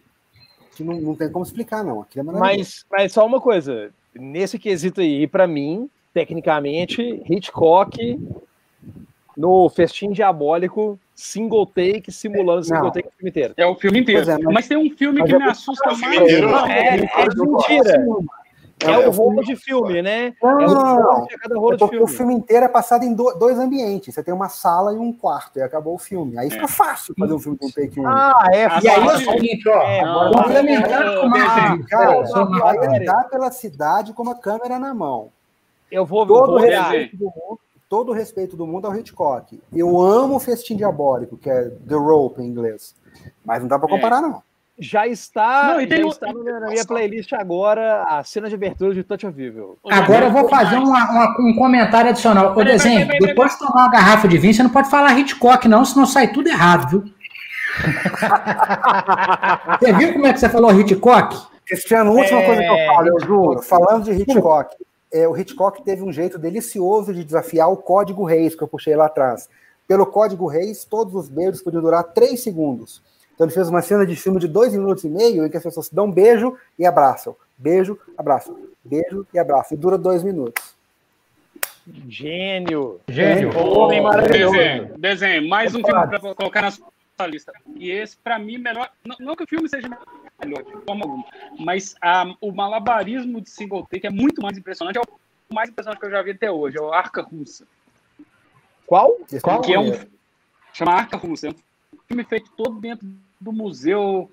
que não, não tem como explicar, não. É mas, mas só uma coisa, nesse quesito aí, para mim, tecnicamente, Hitchcock no Festim Diabólico, single take, simulando single não. take o filme inteiro. É o filme inteiro. É, mas... mas... tem um filme que me assusta mais. É, é, é mentira. É, o rolo de filme, né? Não, é não, não. não. Rolo é porque filme. o filme inteiro é passado em do- dois ambientes. Você tem uma sala e um quarto, e acabou o filme. Aí fica fácil fazer um filme com take único. Ah, é. E aí é o seguinte, ó. É, Não, lá. complementando com. Cara, não, vai andar pela cidade com uma câmera na mão. Eu vou, Todo o vou olhar. respeito do mundo, todo o respeito do mundo ao Hitchcock. Eu amo o Festim Diabólico, que é The Rope em inglês. Mas não dá pra comparar, não. Já está, Não, e tem já um- está no- na minha playlist agora a cena de abertura de Touch of Evil. Agora eu vou fazer uma- uma- um comentário adicional. Ô, Peraí, desenho, peraí, peraí, depois de tomar uma garrafa de vinho, você não pode falar Hitchcock, não, senão sai tudo errado, viu? Você viu como é que você falou Hitchcock? Cristiano, última É, coisa que eu falo, eu juro. Falando de Hitchcock, é, o Hitchcock teve um jeito delicioso de desafiar o código Reis, que eu puxei lá atrás. Pelo código Reis, todos os beijos podiam durar três segundos. Então ele fez uma cena de filme de dois minutos e meio em que as pessoas se dão um beijo e abraçam. Beijo, abraço. Beijo e abraço. E dura dois minutos. Gênio. Gênio. Homem maravilhoso. Desenho, desenho, mais um filme para colocar na sua lista. E esse, para mim, melhor. Não, não que o filme seja melhor, de forma alguma, mas a, o malabarismo de single take é muito mais impressionante. É o mais impressionante que eu já vi até hoje. É o Arca Russa. Qual? Qual? Que é um. é? Chama Arca Russa. É um filme feito todo dentro do museu.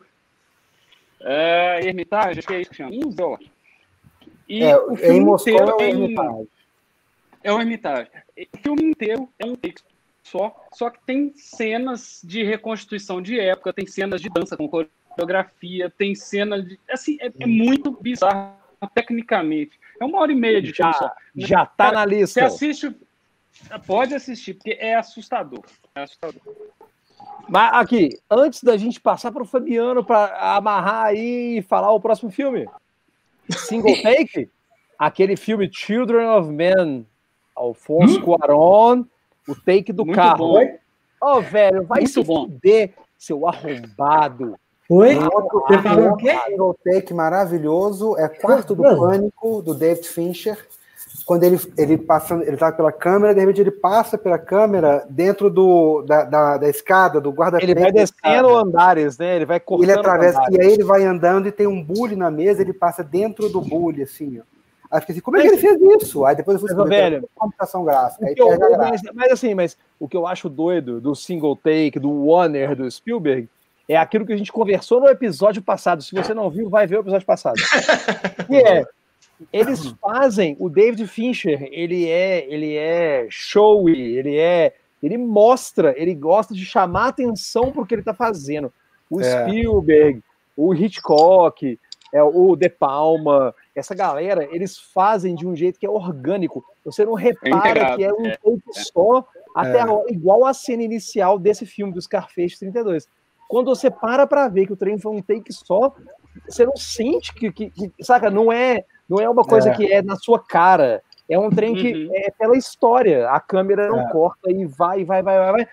É, Hermitage, acho que é isso que chama. Um museu. E É, o em filme Moscou inteiro é o em- Hermitage. é o Hermitage. O filme inteiro é um take só, só que tem cenas de reconstituição de época, tem cenas de dança com coreografia, tem cenas de. Assim, é, é muito bizarro tecnicamente. É uma hora e meia de filme só. Já, já tá Cara, na Você lista. assiste. Pode assistir, porque é assustador. É assustador. Mas aqui, antes da gente passar para o Fabiano para amarrar aí e falar o próximo filme. Single Take, aquele filme Children of Men, Alfonso Cuarón, o take do Muito carro. bom. Ô, velho, vai Muito se bom. fuder, seu arrombado. Oi? Outro, Você falou o quê? single take maravilhoso é Quarto do. Pânico, do David Fincher. Quando ele, ele passa, ele tá pela câmera, de repente ele passa pela câmera dentro do, da, da, da escada, do guarda-redes. Ele vai descendo andares, né? Ele vai cortando Ele atravessa, andares. e aí ele vai andando e tem um bully na mesa, ele passa dentro do bully, assim, ó. Aí fica assim, como é que ele fez isso? Aí depois eu fui Mas, que velho, computação gráfica. Aí que eu- perde a graça. mas, mas assim, mas o que eu acho doido do single take, do Warner, do Spielberg, é aquilo que a gente conversou no episódio passado. Se você não viu, vai ver o episódio passado. Que é, eles fazem, o David Fincher, ele é, ele é showy, ele é, ele mostra, ele gosta de chamar atenção para o que ele está fazendo. O É. Spielberg, o Hitchcock, é, o De Palma, essa galera, eles fazem de um jeito que é orgânico. Você não repara integrado, que é um é, take só, até É. igual a cena inicial desse filme, do Scarface 32. Quando você para pra ver que o trem foi um take só, você não sente que, que- que- saca, não é, não é uma coisa É. que é na sua cara. É um trem que Uhum. é pela história. A câmera não É. corta e vai, vai, vai, vai, vai.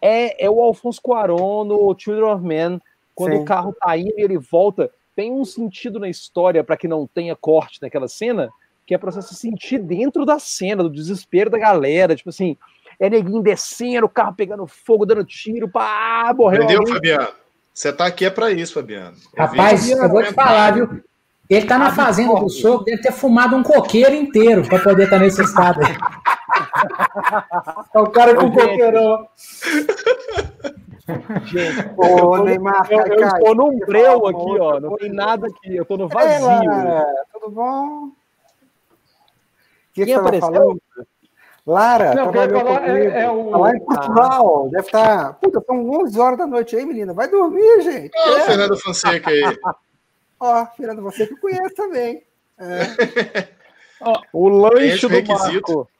É, é o Alfonso Cuarón no Children of Men, quando Sim. o carro tá indo e ele volta, tem um sentido na história para que não tenha corte naquela cena, que é pra você se sentir dentro da cena, do desespero da galera, tipo assim, é neguinho descendo, o carro pegando fogo, dando tiro, pá, morreu Entendeu, alguém. Fabiano? Você tá aqui é pra isso, Fabiano. Rapaz, Ouvinte, eu vou te falar, viu? Ele tá na fazenda do sogro, deve ter fumado um coqueiro inteiro para poder estar nesse estado aí. É o cara com coqueirão. Gente, Ô, Neymar, eu, eu estou num breu aqui, ó, não tem nada aqui, eu tô no vazio. Lara, tudo bom? O que Quem apareceu? falando? Lara, Não, eu trabalhou falar, comigo. é- é o- Tá lá em Portugal, deve estar... Puta, são 11 horas da noite aí, menina. Vai dormir, gente. O É. Fernando Fonseca aí. Ó, Fernando, você que conhece também. É. O lanche Preenche o do requisito. Marco.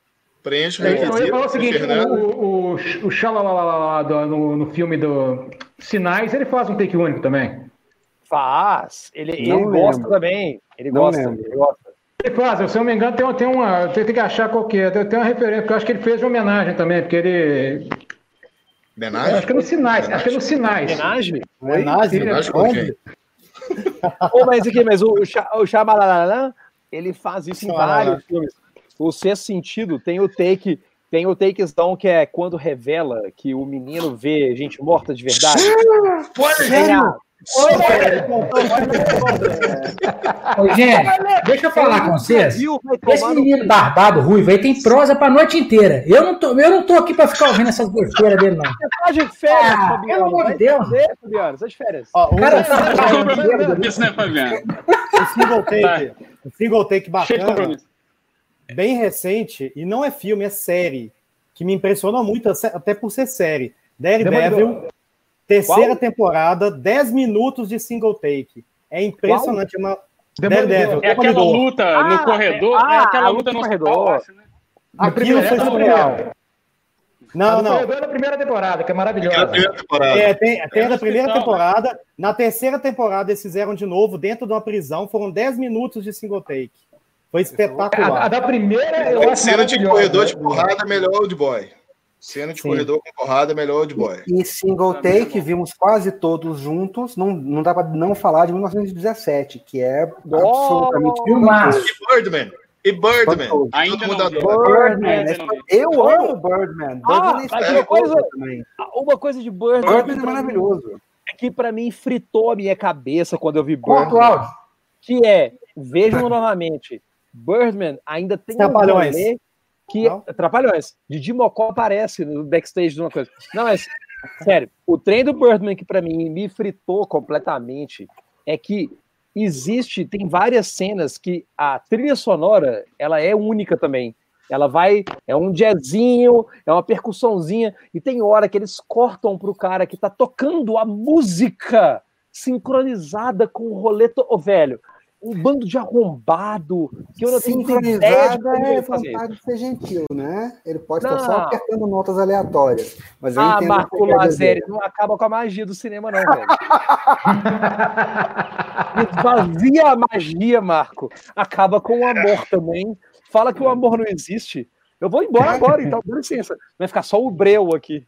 Preenche o Eu ia requisito. falar o seguinte, o, o, o do- no, no filme do Sinais, ele faz um take único também. Faz. Ele, ele gosta também. Ele Não gosta, lembro. ele gosta. Ele faz, se eu não me engano, tem, uma- tem uma. Tem, tem que achar qual que é. Tem, uma referência, porque eu acho que ele fez uma homenagem também, porque ele. Homenagem? Acho que é no Sinais, acho que é no Sinais. Homenagem? Homenagem? Homenagem Ô, mas aqui, mas o, o, o Shyamalan, ele faz isso em vários filmes. O Sexto Sentido tem o take, tem o takezão que é quando revela que o menino vê gente morta de verdade. Tem a- Ô, gente, deixa eu falar com vocês. Esse menino barbado, ruivo aí, tem prosa pra noite inteira. Eu não tô, eu não tô aqui pra ficar ouvindo essas besteiras dele, não. Você tá de férias, Ah, Fabiano. pelo amor de Deus. fazer, Fabiano, você tá de férias. Ó, o, Cara, Isso, né, Fabiano? o single take, o single take bacana, bem recente, e não é filme, é série, que me impressiona muito, até por ser série. Daredevil, terceira Qual? temporada, 10 minutos de single take. É impressionante. É uma... É aquela luta Ah, no corredor. é- É, ah, aquela a luta luta no hospital, corredor. eu acho, né? Aquilo foi primeira- surreal. Não, A não. é da primeira temporada, que é maravilhosa. É, tem, tem a da primeira hospital, temporada. Na terceira temporada, eles fizeram de novo, dentro de uma prisão. Foram 10 minutos de single take. Foi A, a espetacular. da primeira eu acho Cena de corredor de porrada, melhor Old Boy. Cena de Sim. corredor com porrada, melhor Old Boy. E single take, vimos quase todos juntos. Não, não dá para não falar de 1917, que é absolutamente Filmaço. E Birdman. E Birdman. Fantástico. Ainda Todo mundo não. Birdman. Ainda é não. Eu amo Birdman. Ah, Birdman é uma coisa-. Uma de Birdman, Birdman é maravilhoso. é que pra mim fritou a minha cabeça quando eu vi Birdman. que é, vejam novamente, Birdman ainda tem Trapalhões. rolê que Não? Trapalhões. Didi Mocó aparece no backstage de uma coisa. Não, mas sério, o trem do Birdman que pra mim me fritou completamente é que existe, tem várias cenas que a trilha sonora, ela é única também. Ela vai, é um jazzinho, é uma percussãozinha, e tem hora que eles cortam pro cara que tá tocando a música sincronizada com o roleto. Ô, velho, um bando de arrombado que eu não tenho ideia de como é vontade de ser gentil, né? Ele pode estar Não. só apertando notas aleatórias. Mas eu Ah, entendo Marco Lazeri, não acaba com a magia do cinema, não, velho. Esvazia a magia, Marco. Acaba com o amor também. Fala que o amor não existe. Eu vou embora agora, então, dá licença. Vai ficar só o Breu aqui.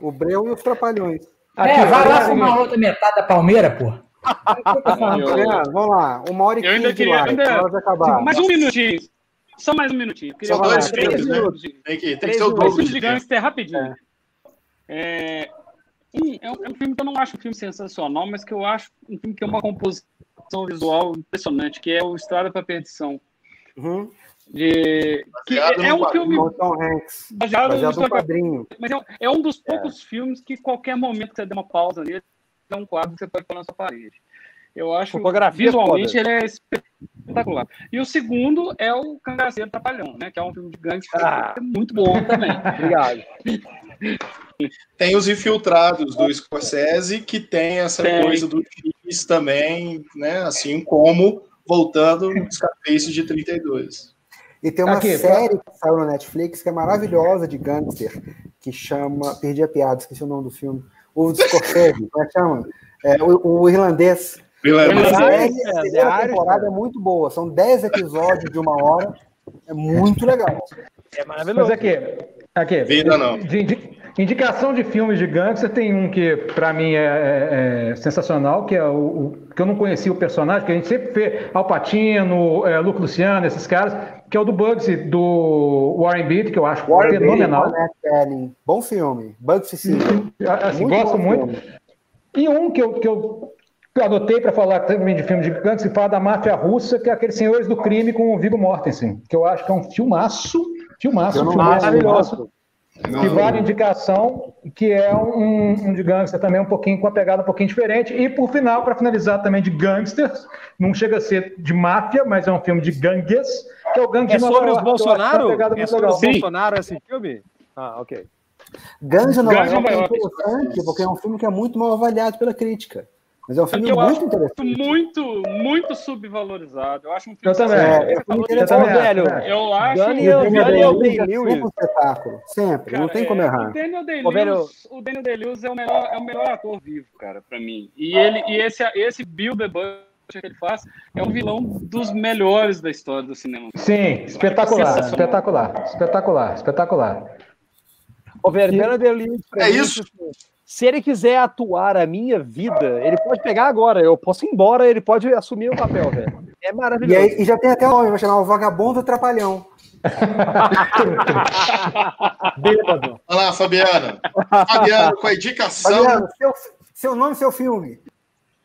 O Breu e os Trapalhões. É, vai lá Aqui, fumar outra metade da Palmeira, pô. É, vamos lá, uma hora e Eu ainda quinze de queria- ainda- hora de acabar. Mais um minutinho. Só mais um minutinho. Queria falar três filmes, né? minutos. Tem que, tem que ser o minutos. dobro de gangster rapidinho. É, um, é, um, é um filme que eu não acho um filme sensacional, mas que eu acho um filme que tem uma composição visual impressionante, que é o Estrada para Perdição. Uhum. De, que é, é um filme baseado, no Baseado no quadrinho. mas é, um- é um dos poucos filmes que qualquer momento que você der uma pausa nele, é um quadro que você pode pôr na sua parede. Eu acho Fotografia visualmente foda. ele é espetacular. E o segundo é o Cangaceiro Trapalhão, né? Que é um filme de gangster Ah. é muito bom também. Obrigado. Tem os infiltrados do Scorsese, que tem essa Tem. coisa do X também, né? Assim como voltando no Scarface de 32. E tem uma Aqui, série que saiu na Netflix que é maravilhosa de gangster, que chama. Perdi a piada, esqueci o nome do filme. O Scorsese, como é que chama? É, o, o irlandês. A Irlandês. série, Irlandês, a é, temporada é muito boa. São 10 episódios de uma hora. É muito legal. É maravilhoso. Mas aqui, aqui. Vida não. De, indi- indicação de filmes de gangster tem um que para mim é, é- é sensacional, que é o, o- que eu não conhecia o personagem, que a gente sempre vê Al Pacino, é, Luke Luciano, esses caras, que é o do Bugsy, do Warren Beatty, que eu acho Warren fenomenal. Beatty, Bening. Bom filme. Bugsy Siegel. Assim, gosto muito. filme. E um que eu, que eu anotei para falar também de filme de gangster, que fala da máfia russa, que é aqueles Senhores do Crime com o Viggo Mortensen, que eu acho que é um filmaço, filmaço, Eu não filmaço, vi, filmaço. Maravilhoso. que vale indicação, que é um, um de gangster também, um pouquinho com a pegada um pouquinho diferente. E por final, para finalizar também de gangsters, não chega a ser de máfia, mas é um filme de gangues, que é o Gangue É de Nova sobre York, é uma Bolsonaro? É sobre os Bolsonaro esse filme? Ah, ok. Gangue de Nova York é York. interessante, porque é um filme que é muito mal avaliado pela crítica. Mas é um filme eu muito acho interessante. muito, muito subvalorizado. Eu acho um filme Eu também. É, é um filme Eu interessante. também velho, né? Eu acho. Daniel- O Daniel Daniel Day-Lewis é um espetáculo. Sempre. não Cara, tem como é, errar. O Daniel Day-Lewis, o Daniel Day-Lewis é o melhor, é o melhor ator vivo, cara, pra mim. E ele, e esse, esse Bill the Butcher que ele faz é um vilão dos melhores da história do cinema. Sim, espetacular, Sensacional. espetacular, espetacular, espetacular. Daniel Day-Lewis, pra É isso. tipo, Se ele quiser atuar a minha vida, ele pode pegar agora. Eu posso ir embora, ele pode assumir o papel, velho. É E, maravilhoso. aí, e já tem até o nome, vai chamar o Vagabundo Trapalhão. Bêbado. Olha lá, Fabiano. Fabiano, com a indicação. Fabiano, seu, seu nome e seu filme.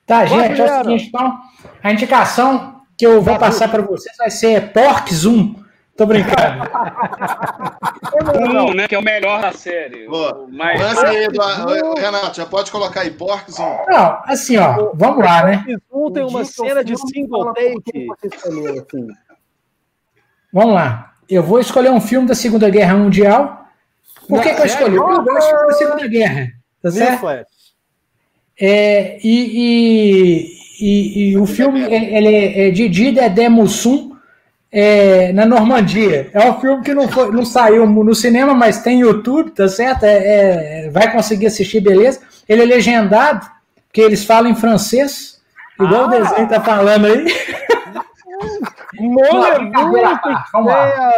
Tá, gente, é o seguinte, então, a indicação que eu vou passar para vocês vai ser Porks 1. Tô brincando. Um, né? Que é o melhor da série. Mais... Lance aí, Eduardo. Renato, já pode colocar aí Porcos 1. Não, assim, ó, vamos lá, né? Um tem uma cena de single take. assim. Vamos lá. Eu vou escolher um filme da Segunda Guerra Mundial. Por que, que eu escolhi? Porque eu gosto da Segunda Guerra. Tá certo? É, e, e, e, e o filme é- ele é é de Dida de Mussum é, na Normandia. É um filme que não, foi, não saiu no cinema, mas tem YouTube, tá certo? É, é- vai conseguir assistir, beleza? Ele é legendado, porque eles falam em francês, igual o desenho tá falando aí. Vamos lá.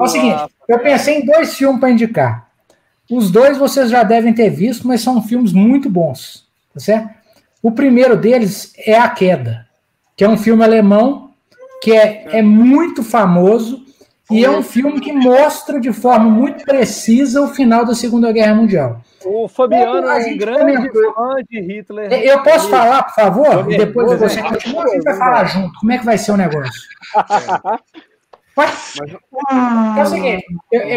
É o seguinte, eu pensei em dois filmes para indicar. Os dois vocês já devem ter visto, mas são filmes muito bons, certo? O primeiro deles é A Queda, que é um filme alemão que é, é muito famoso e é um filme que mostra de forma muito precisa o final da Segunda Guerra Mundial. O Fabiano A é um gente grande comentou. fã de Hitler. Eu posso falar, por favor? Depois você vamos. continua, a gente vai falar junto. Como é que vai ser o negócio? Mas, é o seguinte,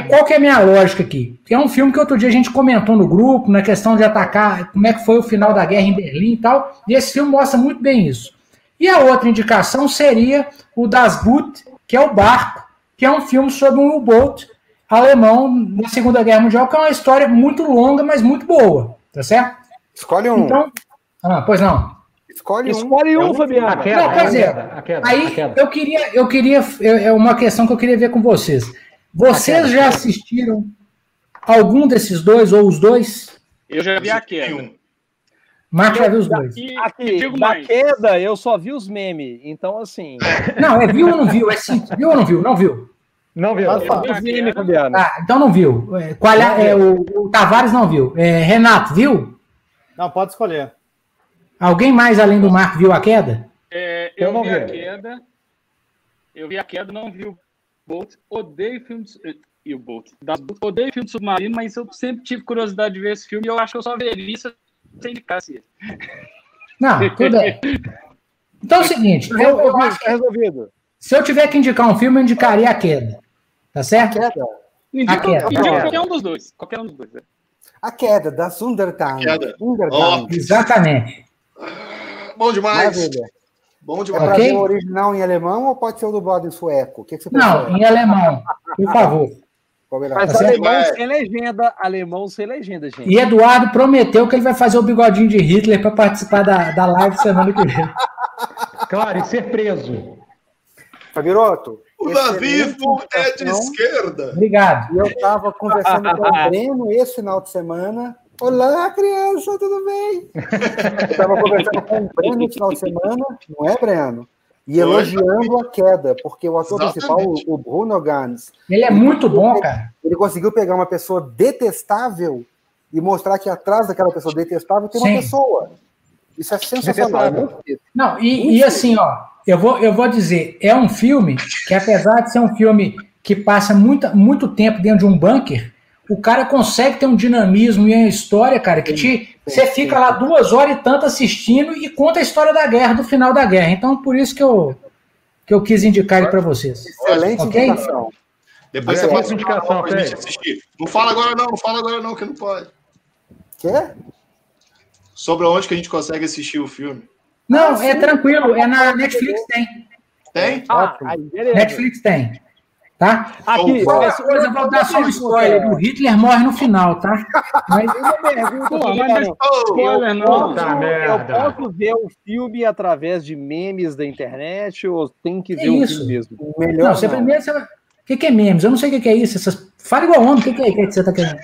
qual que é a minha lógica aqui? É um filme que outro dia a gente comentou no grupo, na questão de atacar, como é que foi o final da guerra em Berlim e tal, e esse filme mostra muito bem isso. E a outra indicação seria o Das Boot, que é o barco, que é um filme sobre um U-boat alemão na Segunda Guerra Mundial, que é uma história muito longa, mas muito boa, tá certo? Escolhe um. Então, ah, pois não. Escolhe um. Escolhe um, Fabiano. A queda, Não, pois a é. a queda, a Aí queda. eu queria, eu queria, é é uma questão que eu queria ver com vocês. Vocês já assistiram algum desses dois ou os dois? Eu já vi a queda. um. Marcos já viu os dois. Aqui, digo da mais. queda, eu só vi os memes. Então, assim. Não, é viu ou não viu? É simples. Viu ou não viu? Não viu. Não viu? Fabiano. Ah, então não viu. É, qual é, é, o, o Tavares não viu. É, Renato, viu? Não, pode escolher. Alguém mais além do Marco viu a queda? É, Eu eu, não vi a vi. queda. Eu vi a queda, não vi o Bolt. Odeio filme de, eh, e o Bolt. Das. Odeio filme de submarino, mas eu sempre tive curiosidade de ver esse filme e eu acho que eu só veria se eu indicasse ele. Não, tudo bem. Então é o seguinte, eu, eu acho que resolvido. se eu tiver que indicar um filme, eu indicaria a queda. Tá certo? Queda. Indica, queda. indica queda. qualquer um dos dois. Qualquer um dos dois. é. A queda da Sundertime. Queda. Sundertime. Exatamente. Bom demais. Maravilha. Bom É demais. pra Ok. ver o original em alemão ou pode ser o dublado em sueco? O que, que você Não, em alemão, por favor. É? Mas Tá alemão Vai. sem legenda. Alemão sem legenda, gente. E Eduardo prometeu que ele vai fazer o bigodinho de Hitler para participar da, da live semana que vem. Claro, e ser preso. Fabiroto, O Davivo é de esquerda. Obrigado. E eu estava conversando com o Breno esse final de semana. Olá, criança, tudo bem? Eu estava conversando com o Breno esse final de semana, não é, Breno? E elogiando a queda, porque o ator principal, Exatamente. o o Bruno Gans, Ele é muito bom, cara. ele conseguiu pegar uma pessoa detestável e mostrar que atrás daquela pessoa detestável tem uma Sim. pessoa. Isso é sensacional. Difícil. Não, e, e assim, ó, eu vou, eu vou dizer, é um filme que, apesar de ser um filme que passa muita, muito tempo dentro de um bunker, o cara consegue ter um dinamismo e uma história, cara, que te, você fica lá duas horas e tanto assistindo e conta a história da guerra, do final da guerra. Então, por isso que eu, que eu quis indicar ele para vocês. Excelente Ok? indicação. Depois você passa indicação, pra gente assistir. Não fala agora não, não fala agora não, que não pode. Quer? Sobre onde que a gente consegue assistir o filme. Não, é tranquilo, é na Netflix tem. Tem? Ah. Netflix tem. Tá? Aqui, Então, Outra coisa, vou dar só um spoiler. O Hitler morre no final, tá? Mas uma pergunta, Pô, mas spoiler Eu não. posso, Puta eu merda. posso ver o filme através de memes da internet ou tem que Que ver o isso? filme mesmo? Melhor não, você não. primeiro você vai. O que, que é memes? Eu não sei o que, que é isso. Essas... Fala igual homem, o que, que é que você tá querendo?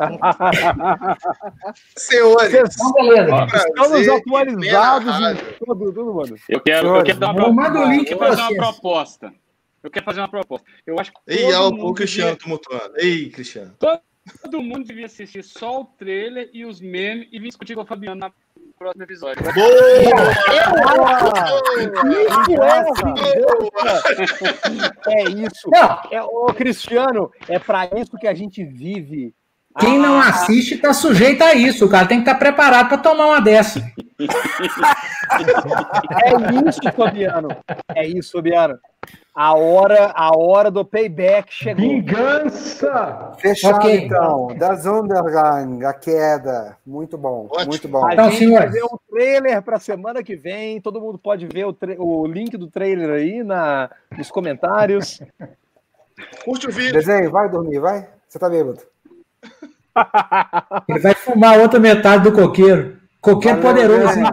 senhores. Então, beleza. Estamos Prazer, atualizados em tudo, tudo, mano. Eu quero, eu quero dar uma Eu mando o link Eu fazer uma proposta. Eu quero fazer uma proposta. Eu acho que Ei, todo é o, Cristiano devia- tumultuando. Ei, Cristiano. Todo mundo devia assistir só o trailer e os memes e vir discutir com o Fabiano no próximo episódio. É isso. Não, É, ô, Cristiano, é para isso que a gente vive. Quem não Ah. assiste está sujeito a isso. O cara tem que estar preparado para tomar uma dessa. É isso, Fabiano. É isso, Fabiano. A hora, a hora do payback chegou. Vingança! Fechado, Ok. então. Das Undergang, a queda. Muito bom, Ótimo. muito bom. A Então, gente vai ver o trailer para semana que vem. Todo mundo pode ver o, o link do trailer aí na, nos comentários. Curte o vídeo. Desenho, vai dormir, vai. Você tá bêbado. Ele vai fumar a outra metade do coqueiro. Coqueiro Valeu, poderoso, hein?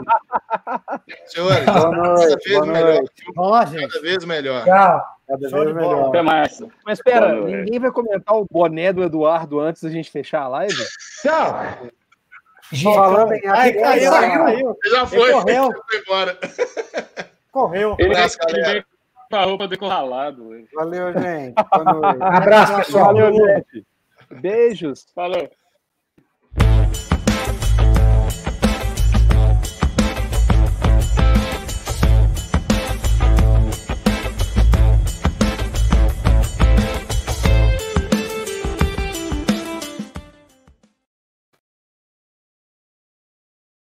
Senhores, Boa cada noite, vez boa melhor. gente. Cada vez melhor. Tchau. Cada Show vez melhor. Até mais. Mas espera, Boa ninguém vai comentar o boné do Eduardo antes da gente fechar a live? Tchau! Falando em Ai, até- caiu, caiu. Já foi. correu. Já foi embora. Correu. Ele ele veio com a roupa decorralado. Valeu, gente. Boa noite. Abraço, pessoal. Valeu, gente. Beijos. Falou.